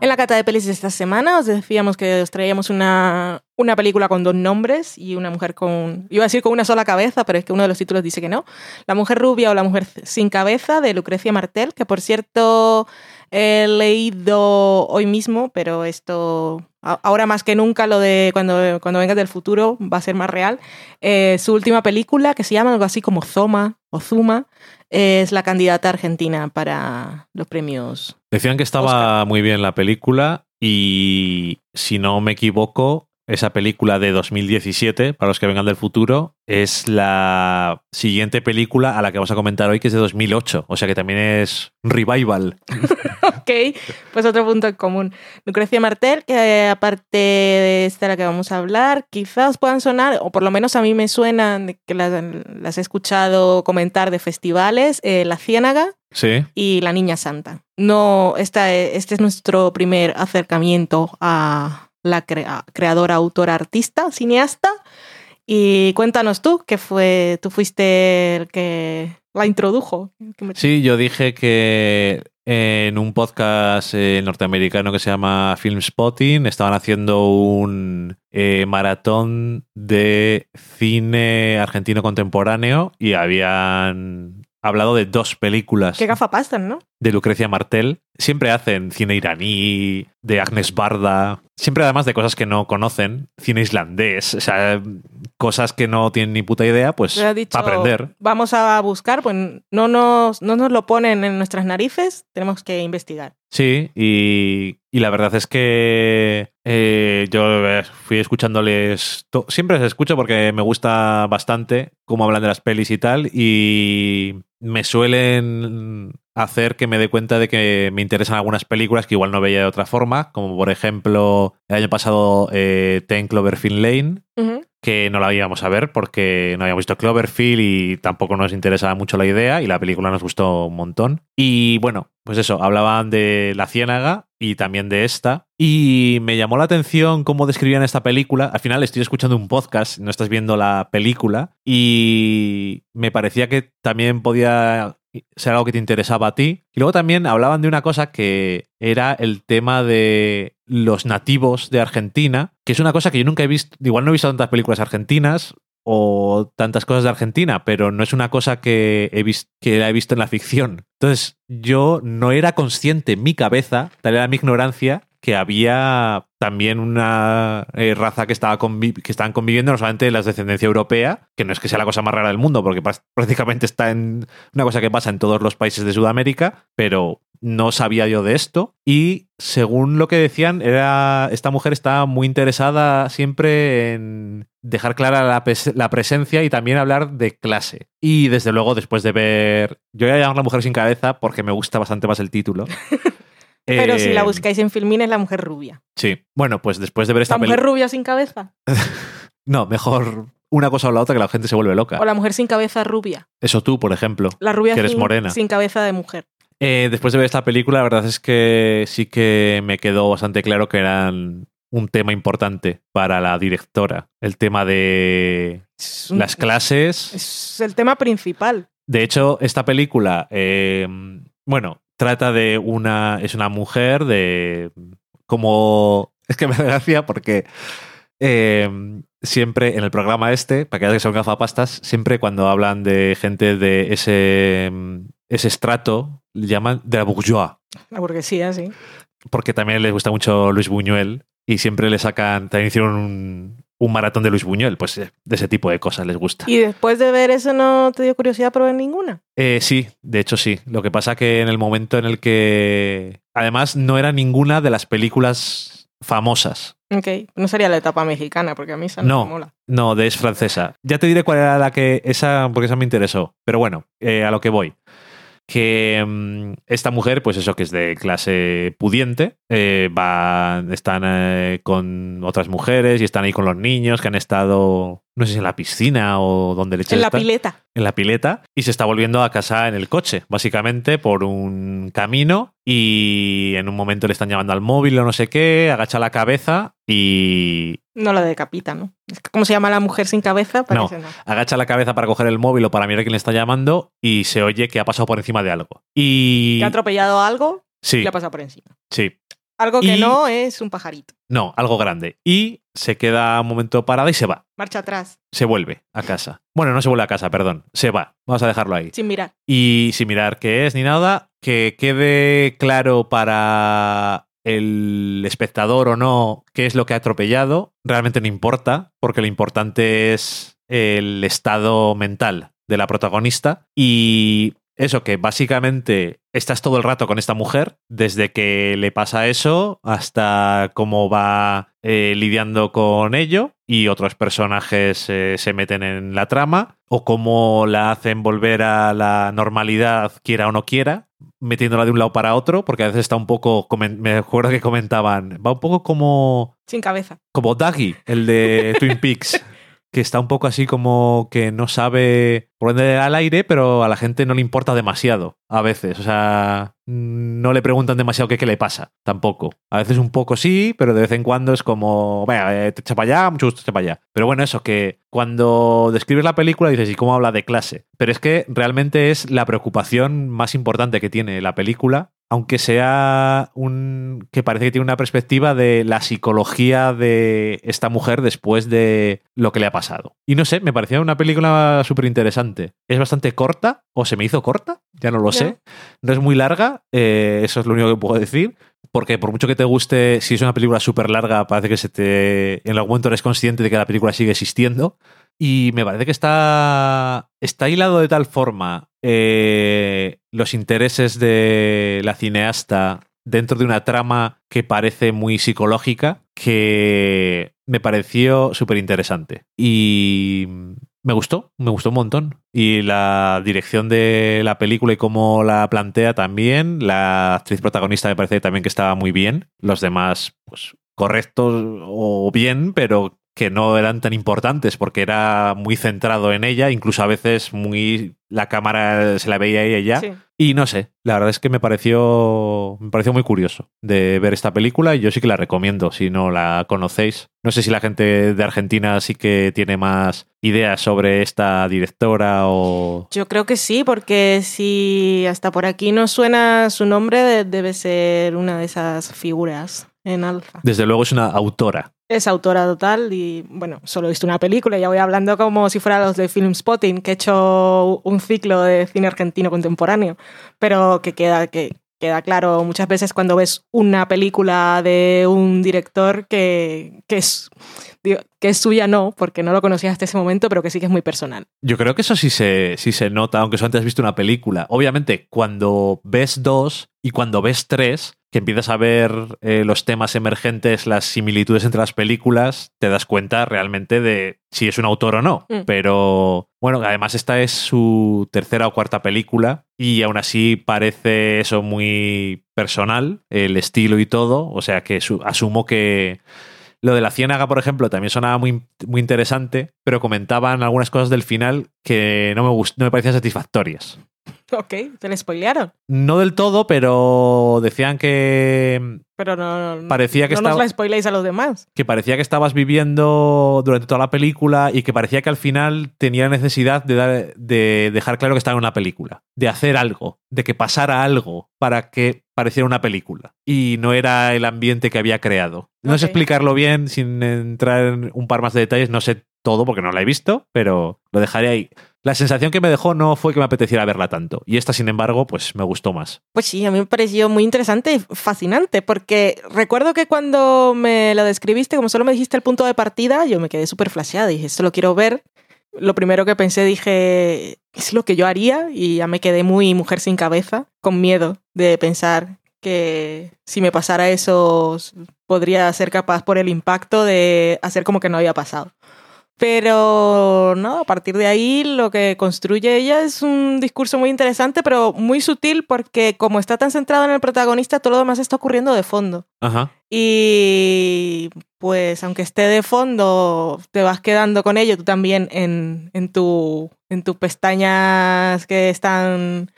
En la cata de pelis de esta semana os decíamos que os traíamos una, una película con dos nombres y una mujer con... Iba a decir con una sola cabeza, pero es que uno de los títulos dice que no. La mujer rubia o la mujer sin cabeza de Lucrecia Martel, que por cierto he leído hoy mismo, pero esto ahora más que nunca lo de cuando, cuando vengas del futuro va a ser más real. Eh, su última película, que se llama algo así como Zoma o Zuma, es la candidata argentina para los premios. Decían que estaba muy bien la película y si no me equivoco, esa película de 2017, para los que vengan del futuro, es la siguiente película a la que vamos a comentar hoy, que es de 2008. O sea que también es revival. Ok, pues otro punto en común. Lucrecia Martel, que aparte de esta de la que vamos a hablar, quizás puedan sonar, o por lo menos a mí me suenan, que las, las he escuchado comentar de festivales, eh, La Ciénaga Sí. y La Niña Santa. No, esta, este es nuestro primer acercamiento a la crea- creadora, autora, artista, cineasta. Y cuéntanos tú, que fue, tú fuiste el que la introdujo. Sí, yo dije que en un podcast eh, norteamericano que se llama Film Spotting estaban haciendo un eh, maratón de cine argentino contemporáneo y habían hablado de dos películas Qué ¿no? de Lucrecia Martel. Siempre hacen cine iraní, de Agnes Barda, siempre además de cosas que no conocen, cine islandés, o sea, cosas que no tienen ni puta idea, pues para aprender. Vamos a buscar, pues no nos, no nos lo ponen en nuestras narices, tenemos que investigar. Sí, y, y la verdad es que eh, yo eh, fui escuchándoles. Siempre les escucho porque me gusta bastante cómo hablan de las pelis y tal, y me suelen hacer que me dé cuenta de que me interesan algunas películas que igual no veía de otra forma, como por ejemplo el año pasado eh, Ten Cloverfield Lane. Que no la íbamos a ver porque no habíamos visto Cloverfield y tampoco nos interesaba mucho la idea y la película nos gustó un montón. Y bueno, pues eso, hablaban de La Ciénaga y también de esta. Y me llamó la atención cómo describían esta película. Al final estoy escuchando un podcast, no estás viendo la película. Y me parecía que también podía ser algo que te interesaba a ti. Y luego también hablaban de una cosa que era el tema de los nativos de Argentina, que es una cosa que yo nunca he visto, igual no he visto tantas películas argentinas o tantas cosas de Argentina, pero no es una cosa que he visto que la he visto en la ficción. Entonces, yo no era consciente en mi cabeza, tal era mi ignorancia, que había también una eh, raza que estaba que estaban conviviendo no solamente las de descendencia europea, que no es que sea la cosa más rara del mundo, porque prácticamente está en una cosa que pasa en todos los países de Sudamérica, pero no sabía yo de esto. Y según lo que decían, era esta mujer estaba muy interesada siempre en dejar clara la, pres- la presencia y también hablar de clase. Y desde luego, después de ver. Yo voy a llamarla Mujer sin cabeza porque me gusta bastante más el título. Pero Eh, si la buscáis en Filmin es la mujer rubia. Sí. Bueno, pues después de ver esta ¿La mujer rubia sin cabeza? No, mejor una cosa o la otra que la gente se vuelve loca. ¿O la mujer sin cabeza rubia? Eso tú, por ejemplo. La rubia Que eres sin, morena. sin cabeza de mujer. Eh, después de ver esta película, la verdad es que sí que me quedó bastante claro que eran un tema importante para la directora. El tema de las clases. Es el tema principal. De hecho, esta película, eh, bueno, trata de una. Es una mujer de. Como. Es que me da gracia porque. eh, siempre en el programa este, para que veas que son gafapastas, siempre cuando hablan de gente de ese. Ese estrato, le llaman de la bourgeois. La burguesía, sí. Porque también les gusta mucho Luis Buñuel. Y siempre le sacan. También hicieron un, un maratón de Luis Buñuel. Pues eh, de ese tipo de cosas les gusta. Y después de ver eso, ¿no te dio curiosidad por ver ninguna? Eh, sí, de hecho sí. Lo que pasa que en el momento en el que... Además, no era ninguna de las películas famosas. Ok, no sería la etapa mexicana, porque a mí esa no, No. me mola. No, de es francesa. Ya te diré cuál era la que... Esa, porque esa me interesó. Pero bueno, eh, a lo que voy. Que mm, esta mujer, pues eso, que es de clase pudiente, eh, va, están eh, con otras mujeres y están ahí con los niños que han estado, no sé si en la piscina o donde le En la pileta. en la pileta y se está volviendo a casa en el coche, básicamente por un camino y en un momento le están llamando al móvil o no sé qué, agacha la cabeza y No la decapita, ¿no? Es que, ¿Cómo se llama la mujer sin cabeza? Parece no. agacha la cabeza para coger el móvil o para mirar quién le está llamando y se oye que ha pasado por encima de algo. Y Que ha atropellado algo y sí, le ha pasado por encima. sí, Algo que Y- no es un pajarito. no, algo grande y se queda un momento parada y se va. Marcha atrás, Se vuelve a casa. Bueno, no se vuelve a casa, perdón. Se va. Vamos a dejarlo ahí. sin mirar. y sin mirar qué es ni nada, que quede claro para el espectador o no qué es lo que ha atropellado, realmente no importa, porque lo importante es el estado mental de la protagonista. Y eso que básicamente estás todo el rato con esta mujer, desde que le pasa eso hasta cómo va eh, lidiando con ello y otros personajes eh, se meten en la trama o cómo la hacen volver a la normalidad quiera o no quiera, metiéndola de un lado para otro, porque a veces está un poco, me acuerdo que comentaban, va un poco como Sin cabeza. como Daggy, el de Twin Peaks, que está un poco así como que no sabe por dónde al aire, pero a la gente no le importa demasiado a veces. O sea, no le preguntan demasiado qué, qué le pasa, tampoco. A veces un poco sí, pero de vez en cuando es como, vaya, eh, te echa para allá, mucho gusto, echa para allá. Pero bueno, eso, que cuando describes la película dices, ¿y cómo habla de clase? Pero es que realmente es la preocupación más importante que tiene la película aunque sea un que parece que tiene una perspectiva de la psicología de esta mujer después de lo que le ha pasado. Y no sé, me pareció una película súper interesante. Es bastante corta, o se me hizo corta, ya no lo sé. No es muy larga, eh, eso es lo único que puedo decir. Porque por mucho que te guste, si es una película súper larga, parece que se te. En algún momento eres consciente de que la película sigue existiendo. Y me parece que está, está hilado de tal forma eh, los intereses de la cineasta dentro de una trama que parece muy psicológica que me pareció súper interesante. Y me gustó, me gustó un montón. Y la dirección de la película y cómo la plantea también. La actriz protagonista me parece también que estaba muy bien. Los demás, pues correctos o bien, pero que no eran tan importantes porque era muy centrado en ella, incluso a veces muy la cámara se la veía a ella ya. Sí. Y no sé, la verdad es que me pareció me pareció muy curioso de ver esta película y yo sí que la recomiendo si no la conocéis. No sé si la gente de Argentina sí que tiene más ideas sobre esta directora o Yo creo que sí, porque si hasta por aquí no suena su nombre, de- debe ser una de esas figuras en alfa. desde luego es una autora. Es autora total y, bueno, solo he visto una película, ya voy hablando como si fuera los de Film Spotting, que he hecho un ciclo de cine argentino contemporáneo, pero que queda, que queda claro muchas veces cuando ves una película de un director que, que, es, que es suya, no, porque no lo conocías hasta ese momento, pero que sí que es muy personal. Yo creo que eso sí se, sí se nota, aunque solamente has visto una película. Obviamente, cuando ves dos y cuando ves tres, que empiezas a ver eh, los temas emergentes, las similitudes entre las películas, te das cuenta realmente de si es un autor o no. Mm. Pero bueno, además esta es su tercera o cuarta película y aún así parece eso muy personal, el estilo y todo. O sea que su- asumo que lo de la ciénaga, por ejemplo, también sonaba muy, muy interesante, pero comentaban algunas cosas del final que no me, no me parecían satisfactorias. Ok, te le spoilearon. No del todo, pero decían que, Pero no, no, Parecía que no nos estaba- la spoiléis a los demás. que parecía que estabas viviendo durante toda la película y que parecía que al final tenía necesidad de, dar- de dejar claro que estaba en una película, de hacer algo, de que pasara algo para que pareciera una película. Y no era el ambiente que había creado. No sé explicarlo bien sin entrar en un par más de detalles, no sé todo porque no la he visto, pero lo dejaré ahí. La sensación que me dejó no fue que me apeteciera verla tanto. Y esta, sin embargo, pues me gustó más. Pues sí, a mí me pareció muy interesante y fascinante, porque recuerdo que cuando me lo describiste, como solo me dijiste el punto de partida, yo me quedé súper flasheada. Dije, esto lo quiero ver. Lo primero que pensé, dije, es lo que yo haría, y ya me quedé muy mujer sin cabeza, con miedo de pensar que si me pasara eso, podría ser capaz por el impacto de hacer como que no había pasado. Pero no, a partir de ahí lo que construye ella es un discurso muy interesante, pero muy sutil porque como está tan centrado en el protagonista, todo lo demás está ocurriendo de fondo. Ajá. Y pues aunque esté de fondo, te vas quedando con ello tú también en, en, tu, en tus pestañas que están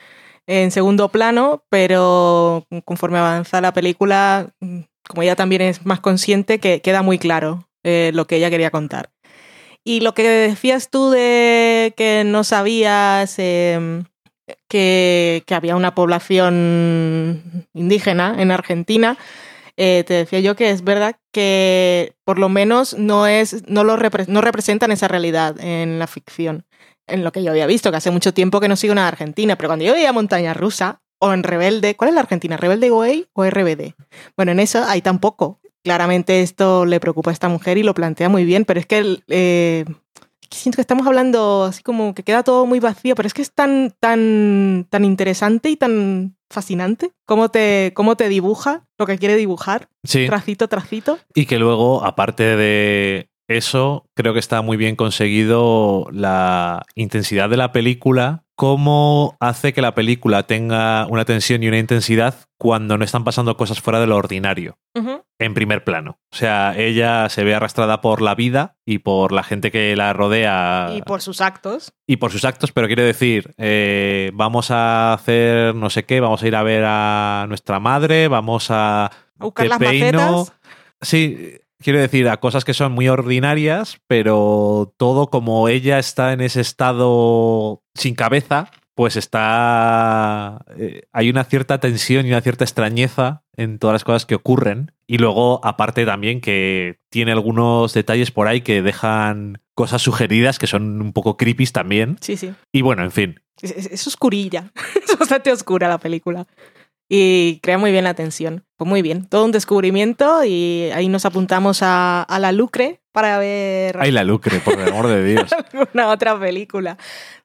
en segundo plano, pero conforme avanza la película, como ella también es más consciente, que queda muy claro eh, lo que ella quería contar. Y lo que decías tú de que no sabías eh, que, que, había una población indígena en Argentina, eh, te decía yo que es verdad que por lo menos no, es, no, lo no representan esa realidad en la ficción. En lo que yo había visto, que hace mucho tiempo que no sigo una Argentina, pero cuando yo veía Montaña Rusa o en Rebelde, ¿cuál es la Argentina? ¿Rebelde Way o RBD? Bueno, en eso hay tampoco claramente esto le preocupa a esta mujer y lo plantea muy bien, pero es que eh, siento que estamos hablando así como que queda todo muy vacío, pero es que es tan, tan, tan interesante y tan fascinante cómo te, cómo te dibuja lo que quiere dibujar, sí. tracito, tracito. Y que luego, aparte de eso, creo que está muy bien conseguido la intensidad de la película, cómo hace que la película tenga una tensión y una intensidad cuando no están pasando cosas fuera de lo ordinario. Uh -huh. En primer plano. O sea, ella se ve arrastrada por la vida y por la gente que la rodea. Y por sus actos. Y por sus actos, pero quiere decir, eh, vamos a hacer no sé qué, vamos a ir a ver a nuestra madre, vamos a. A buscar las macetas. Sí, quiero decir, a cosas que son muy ordinarias, pero todo como ella está en ese estado sin cabeza, pues está. Eh, hay una cierta tensión y una cierta extrañeza en todas las cosas que ocurren. Y luego, aparte también que tiene algunos detalles por ahí que dejan cosas sugeridas que son un poco creepy también. Sí, sí. Y bueno, en fin. Es, es, es oscurilla. es bastante oscura la película. Y crea muy bien la tensión. Pues muy bien. Todo un descubrimiento y ahí nos apuntamos a, a la Lucre para ver. Ay, la Lucre, por el amor de Dios. una otra película.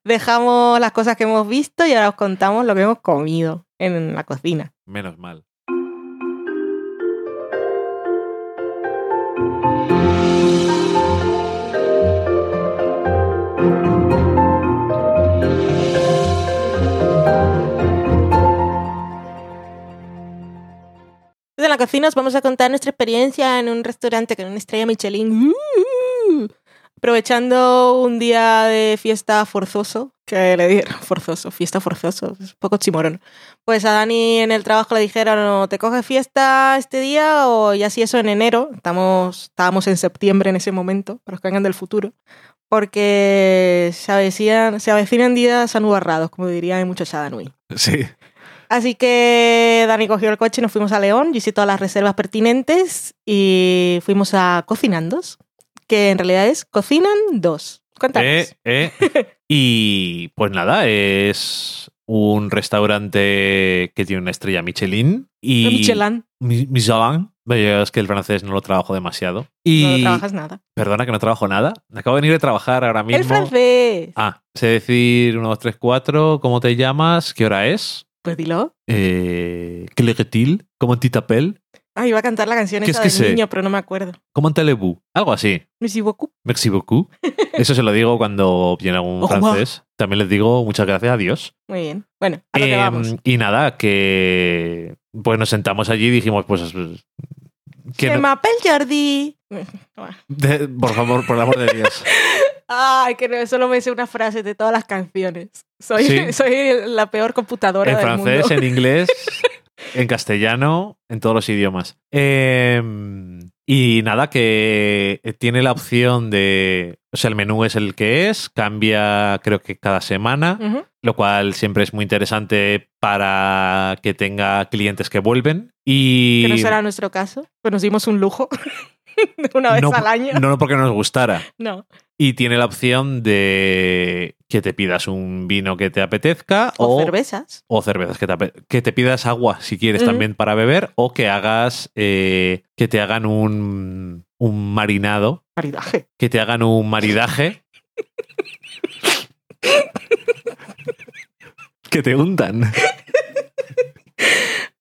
Dejamos las cosas que hemos visto y ahora os contamos lo que hemos comido en la cocina. Menos mal. En la cocina os vamos a contar nuestra experiencia en un restaurante con una estrella Michelin. Uh, aprovechando un día de fiesta forzoso, que le dieron forzoso, fiesta forzoso, es un poco chimorón. Pues a Dani en el trabajo le dijeron, o te coges fiesta este día o ya si eso en enero, estamos, estábamos en septiembre en ese momento, para los que vengan del futuro, porque se avecinan, se avecinan días anubarrados, como diría mi muchacha Nui. Sí. Así que Dani cogió el coche y nos fuimos a León. Yo hice todas las reservas pertinentes y fuimos a Cocinandos, que en realidad es Cocinan 2. Cuéntanos. Eh, eh. y pues nada, es un restaurante que tiene una estrella Michelin. Y Michelin. Mi- Michelin. Es que el francés no lo trabajo demasiado. Y No trabajas nada. perdona que no trabajo nada. Acabo de venir de trabajar ahora mismo. El francés. Ah, sé decir 1, 2, 3, 4. ¿Cómo te llamas? ¿Qué hora es? Pues dilo. Eh, Clegetil, como Titapel, Ah, iba a cantar la canción ¿Qué esa es que del sé? niño, pero no me acuerdo. como Telebu, algo así. Merci beaucoup. Merci beaucoup. Eso se lo digo cuando viene algún revoir. francés. También les digo muchas gracias, adiós. Muy bien. Bueno, a lo que Em, vamos. y nada, que pues nos sentamos allí y dijimos, pues que Se no- Jordi. de- por favor, por el amor de Dios. Ay, que no, solo me sé una frase de todas las canciones. Soy, Sí. soy la peor computadora en del francés, mundo. en inglés, en castellano, en todos los idiomas. Em, y nada, que tiene la opción de. O sea, el menú es el que es, cambia creo que cada semana, lo cual siempre es muy interesante para que tenga clientes que vuelven. Y Que no será nuestro caso. Pues nos dimos un lujo una vez no, al año. no, no porque nos gustara. No. Y tiene la opción de que te pidas un vino que te apetezca O, o, cervezas. o cervezas, que te, que te pidas agua si quieres también para beber o que hagas, eh, que te hagan un, un marinado, Maridaje. que te hagan un maridaje. que te untan.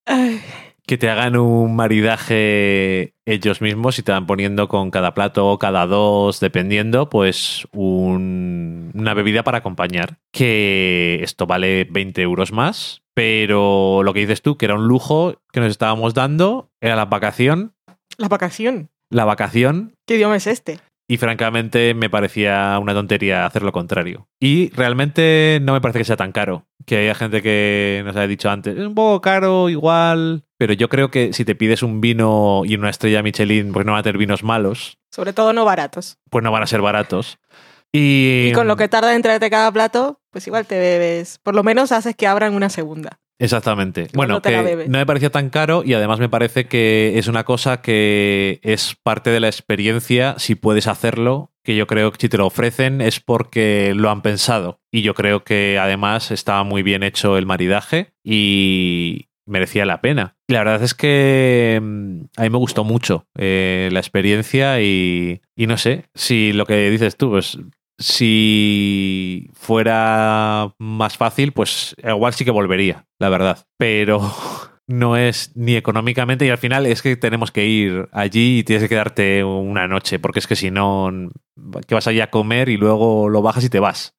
Ay, Que te hagan un maridaje ellos mismos y te van poniendo con cada plato o cada dos, dependiendo, pues un- una bebida para acompañar. Que esto vale 20 euros más, pero lo que dices tú, que era un lujo que nos estábamos dando, era la vacación, la vacación. la vacación, ¿Qué idioma es este? y francamente me parecía una tontería hacer lo contrario. Y realmente no me parece que sea tan caro. Que haya gente que nos haya dicho antes, es un poco caro igual, pero yo creo que si te pides un vino y una estrella Michelin, pues no van a tener vinos malos, Sobre todo no baratos. pues no van a ser baratos. Y, Y con lo que tarda en traerte cada plato, pues igual te bebes. Por lo menos haces que abran una segunda. Exactamente. Bueno, que no me parecía tan caro y además me parece que es una cosa que es parte de la experiencia si puedes hacerlo, que yo creo que si te lo ofrecen es porque lo han pensado. Y yo creo que además estaba muy bien hecho el maridaje y merecía la pena. La verdad es que mm, a mí me gustó mucho eh, la experiencia y, y no sé, si lo que dices tú, pues si fuera más fácil, pues igual sí que volvería, la verdad. Pero no es ni económicamente y al final es que tenemos que ir allí y tienes que quedarte una noche, porque es que si no, que vas allí a comer y luego lo bajas y te vas.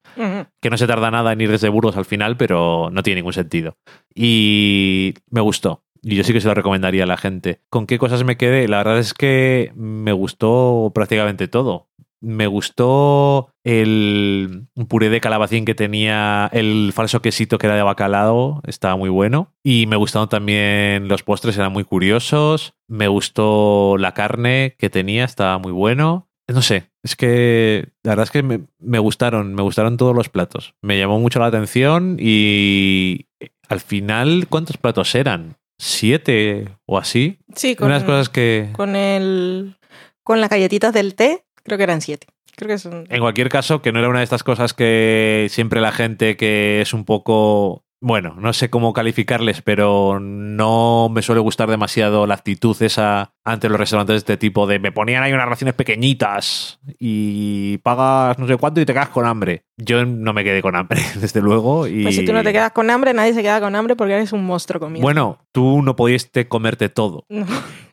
Que no se tarda nada en ir desde Burgos al final, pero no tiene ningún sentido. Y me gustó. Y yo sí que se lo recomendaría a la gente. ¿Con qué cosas me quedé? La verdad es que me gustó prácticamente todo. Me gustó el puré de calabacín que tenía el falso quesito que era de bacalao, estaba muy bueno. Y me gustaron también los postres, eran muy curiosos. Me gustó la carne que tenía, estaba muy bueno. No sé, es que la verdad es que me, me gustaron, me gustaron todos los platos. Me llamó mucho la atención y al final, ¿cuántos platos eran? ¿Siete o así? Sí, con, Unas cosas que... con el con las galletitas del té, creo que eran siete. Creo que son. En cualquier caso, que no era una de estas cosas que siempre la gente que es un poco... Bueno, no sé cómo calificarles, pero no me suele gustar demasiado la actitud esa ante los restaurantes de este tipo de me ponían ahí unas raciones pequeñitas y pagas no sé cuánto y te quedas con hambre. Yo no me quedé con hambre, desde luego. Y... Pues si tú no te quedas con hambre, nadie se queda con hambre porque eres un monstruo comiendo. Bueno, tú no podíiste comerte todo.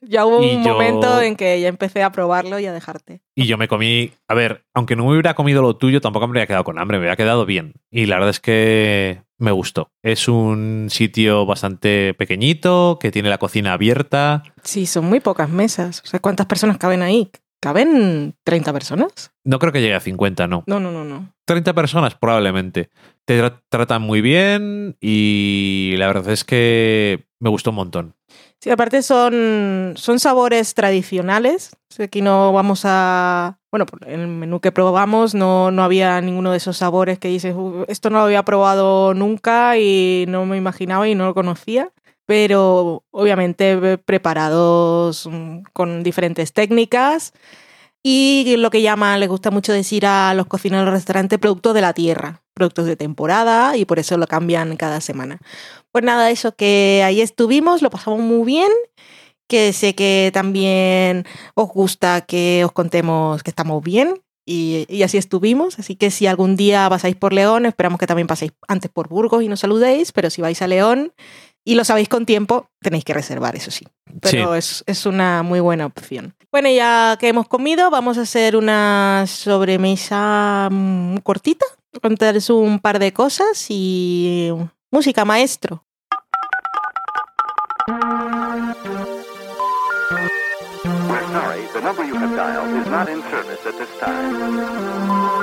No. Ya hubo Y un yo- momento en que ya empecé a probarlo y a dejarte. Y yo me comí, a ver, aunque no me hubiera comido lo tuyo, tampoco me habría quedado con hambre, me había quedado bien. Y la verdad es que me gustó. Es un sitio bastante pequeñito, que tiene la cocina abierta. Sí, son muy pocas mesas. O sea, ¿cuántas personas caben ahí? ¿Caben 30 personas? No creo que llegue a 50, no. No, no, no, no. 30 personas probablemente. Te tra- tratan muy bien y la verdad es que me gustó un montón. Sí, aparte son, son sabores tradicionales. Aquí no vamos a... Bueno, en el menú que probamos no, no había ninguno de esos sabores que dices, "Uh, esto no lo había probado nunca y no me imaginaba y no lo conocía. Pero obviamente eh, preparados mm, con diferentes técnicas. Y lo que llama, les gusta mucho decir a los cocineros del restaurante, productos de la tierra, productos de temporada y por eso lo cambian cada semana. Pues nada, eso que ahí estuvimos, lo pasamos muy bien, que sé que también os gusta que os contemos que estamos bien Y, y así estuvimos. Así que si algún día pasáis por León, esperamos que también paséis antes por Burgos y nos saludéis. Pero si vais a León y lo sabéis con tiempo, tenéis que reservar, eso sí. Pero es, es una muy buena opción. Bueno, ya que hemos comido, vamos a hacer una sobremesa mm, cortita. Contaros un par de cosas y música maestro. We're sorry, the number you have dialed is not in service at this time.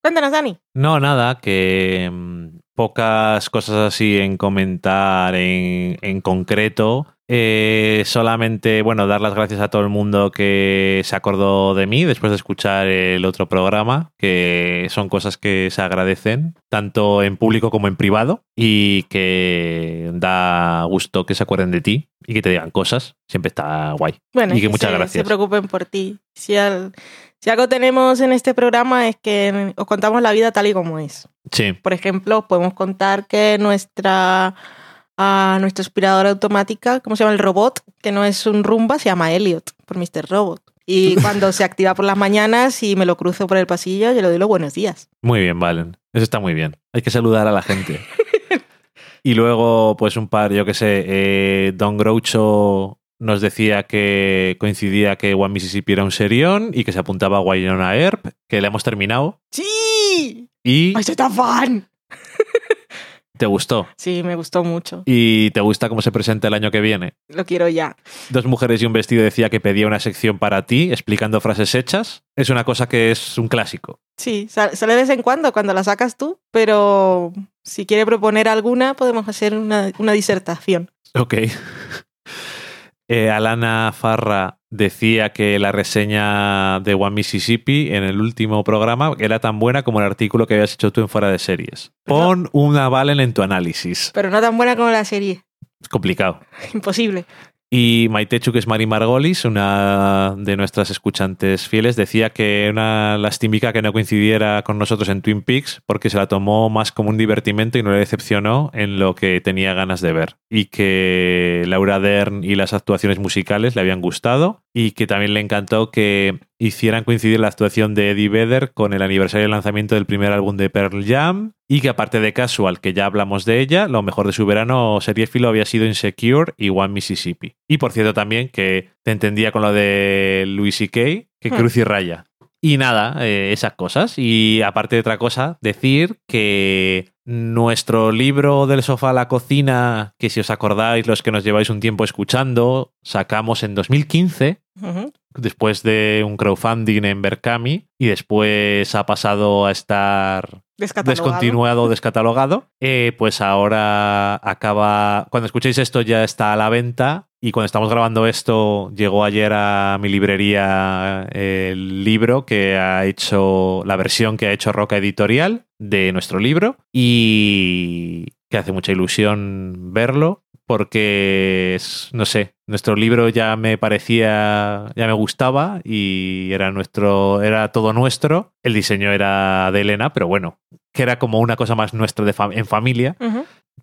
Cuéntanos, Dani. No, nada, que mm, pocas cosas así en comentar en, en concreto. Eh, solamente, bueno, dar las gracias a todo el mundo que se acordó de mí después de escuchar el otro programa, que son cosas que se agradecen, tanto en público como en privado, y que da gusto que se acuerden de ti y que te digan cosas. Siempre está guay. Bueno, y que que muchas se, gracias. se preocupen por ti. Si, al- si algo tenemos en este programa es que os contamos la vida tal y como es. Sí, Por ejemplo, os podemos contar que nuestra, ah, nuestra aspiradora automática, ¿cómo se llama el robot? Que no es un rumba, se llama Elliot, por Mr. Robot. Y cuando se activa por las mañanas y me lo cruzo por el pasillo, yo le doy los buenos días. muy bien, Valen. Eso está muy bien. Hay que saludar a la gente. y luego, pues un par, yo qué sé, eh, Don Groucho nos decía que coincidía que One Mississippi era un serión y que se apuntaba a Wynonna Earp, que le hemos terminado. ¡Sí! Y ¡Ay, soy tan fan! te gustó. Sí, me gustó mucho. Y te gusta cómo se presenta el año que viene. Lo quiero ya. Dos mujeres y un vestido decía que pedía una sección para ti, explicando frases hechas. Es una cosa que es un clásico. Sí, sal- sale de vez en cuando cuando la sacas tú, pero si quiere proponer alguna, podemos hacer una, una disertación. Ok. Eh, Alana Farra decía que la reseña de One Mississippi en el último programa era tan buena como el artículo que habías hecho tú en Fuera de Series. Pon una Valen en tu análisis. Pero no tan buena como la serie. Es complicado. Imposible. Y Maite que es Mari Margolis, una de nuestras escuchantes fieles, decía que una lastimica que no coincidiera con nosotros en Twin Peaks porque se la tomó más como un divertimento y no le decepcionó en lo que tenía ganas de ver. Y que Laura Dern y las actuaciones musicales le habían gustado y que también le encantó que hicieran coincidir la actuación de Eddie Vedder con el aniversario del lanzamiento del primer álbum de Pearl Jam y que aparte de Casual, que ya hablamos de ella, lo mejor de su verano seriéfilo había sido Insecure y One Mississippi. Y por cierto también que te entendía con lo de Louis C.K., que Hmm. cruz y raya. Y nada, eh, esas cosas. Y aparte de otra cosa, decir que nuestro libro del sofá a la cocina, que si os acordáis los que nos lleváis un tiempo escuchando, sacamos en 2015 Ujú. después de un crowdfunding en Berkami y después ha pasado a estar descontinuado o descatalogado, eh, pues ahora acaba, cuando escuchéis esto ya está a la venta y cuando estamos grabando esto llegó ayer a mi librería el libro que ha hecho, la versión que ha hecho Roca Editorial de nuestro libro y que hace mucha ilusión verlo porque es, no sé, nuestro libro ya me parecía, ya me gustaba y era nuestro, era todo nuestro. El diseño era de Elena, pero bueno, que era como una cosa más nuestra de fam- en familia.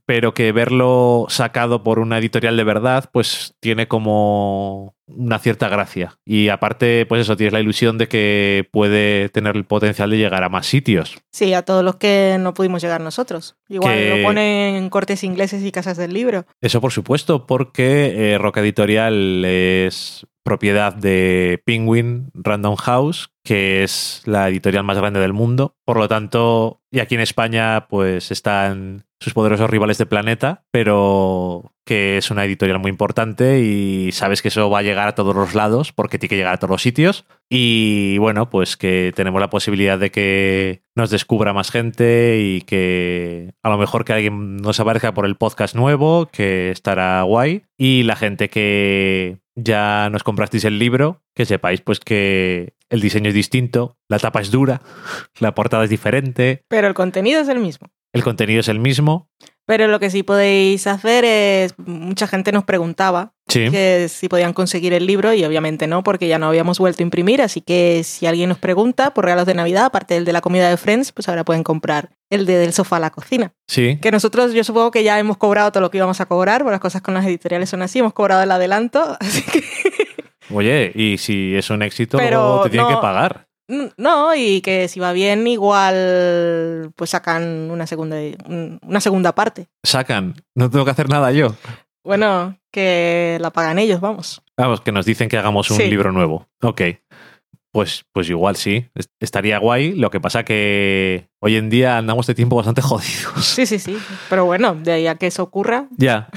Pero que verlo sacado por una editorial de verdad, pues tiene como una cierta gracia. Y aparte, pues eso, tienes la ilusión de que puede tener el potencial de llegar a más sitios. Sí, a todos los que no pudimos llegar nosotros. Igual Que- lo ponen en cortes ingleses y casas del libro. Eso por supuesto, porque eh, Roca Editorial es propiedad de Penguin Random House, que es la editorial más grande del mundo. Por lo tanto, y aquí en España, pues están sus poderosos rivales de Planeta, pero que es una editorial muy importante y sabes que eso va a llegar a todos los lados porque tiene que llegar a todos los sitios. Y bueno, pues que tenemos la posibilidad de que nos descubra más gente y que a lo mejor que alguien nos aparezca por el podcast nuevo, que estará guay. Y la gente que ya nos comprasteis el libro, que sepáis pues que el diseño es distinto, la tapa es dura, la portada es diferente, Pero el contenido es el mismo. El contenido es el mismo. Pero lo que sí podéis hacer es, mucha gente nos preguntaba Sí. que si podían conseguir el libro y obviamente no, porque ya no habíamos vuelto a imprimir, así que si alguien nos pregunta por regalos de Navidad, aparte del de la comida de Friends, pues ahora pueden comprar el de del sofá a la cocina. Sí. Que nosotros yo supongo que ya hemos cobrado todo lo que íbamos a cobrar, porque las cosas con las editoriales son así, hemos cobrado el adelanto, así que Oye, y si es un éxito, Pero te tienen no- que pagar. Mm, no, y que si va bien igual pues sacan una segunda una segunda parte. Sacan. No tengo que hacer nada yo. Bueno, que la pagan ellos, vamos. Vamos, que nos dicen que hagamos un Sí. libro nuevo. Ok. Pues, pues igual sí. Est- Estaría guay. Lo que pasa que hoy en día andamos de tiempo bastante jodidos. Sí, sí, sí. Pero bueno, de ahí a que eso ocurra, Ya,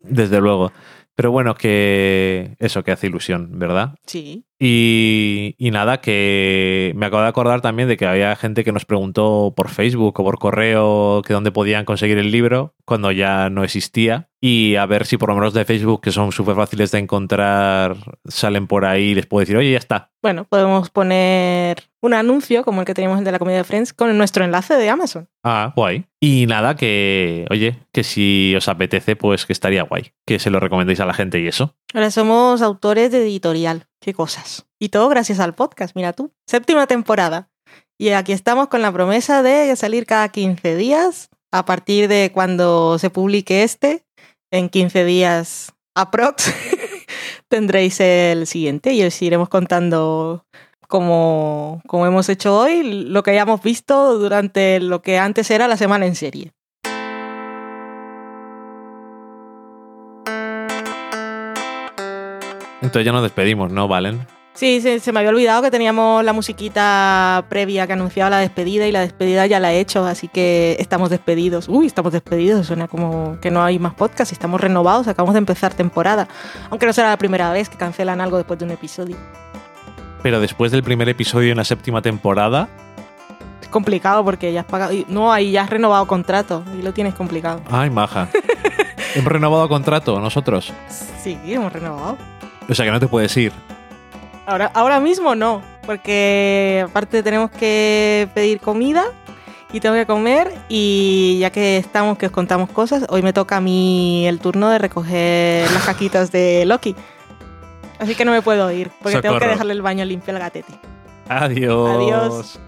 desde luego. Pero bueno, que eso que hace ilusión, ¿verdad? sí. Y, y nada, que me acabo de acordar también de que había gente que nos preguntó por Facebook o por correo que dónde podían conseguir el libro cuando ya no existía. Y a ver si por lo menos de Facebook, que son súper fáciles de encontrar, salen por ahí y les puedo decir, oye, ya está. Bueno, podemos poner un anuncio como el que teníamos el de la comida de Friends con nuestro enlace de Amazon. Ah, guay. Y nada, que, oye, que si os apetece, pues que estaría guay. Que se lo recomendéis a la gente y eso. Ahora somos autores de editorial. Qué cosas. Y todo gracias al podcast, mira tú. Séptima temporada. Y aquí estamos con la promesa de salir cada 15 días. A partir de cuando se publique este, en 15 días aprox, tendréis el siguiente y os iremos contando como, como hemos hecho hoy, lo que hayamos visto durante lo que antes era la semana en serie. Entonces ya nos despedimos, ¿no, Valen? Sí, se, se me había olvidado que teníamos la musiquita previa que anunciaba la despedida y la despedida ya la he hecho, así que estamos despedidos. Uy, estamos despedidos, suena como que no hay más podcast, estamos renovados, acabamos de empezar temporada. Aunque no será la primera vez que cancelan algo después de un episodio. Pero después del primer episodio en la séptima temporada, Es complicado porque ya has pagado. No, ahí ya has renovado contrato y lo tienes complicado. ay, maja. Hemos renovado contrato nosotros. Sí, hemos renovado. O sea que no te puedes ir. Ahora, ahora mismo no, porque aparte tenemos que pedir comida y tengo que comer y ya que estamos que os contamos cosas, hoy me toca a mí el turno de recoger las caquitas de Loki. Así que no me puedo ir, porque tengo que dejarle el baño limpio al gatete. Adiós. Adiós.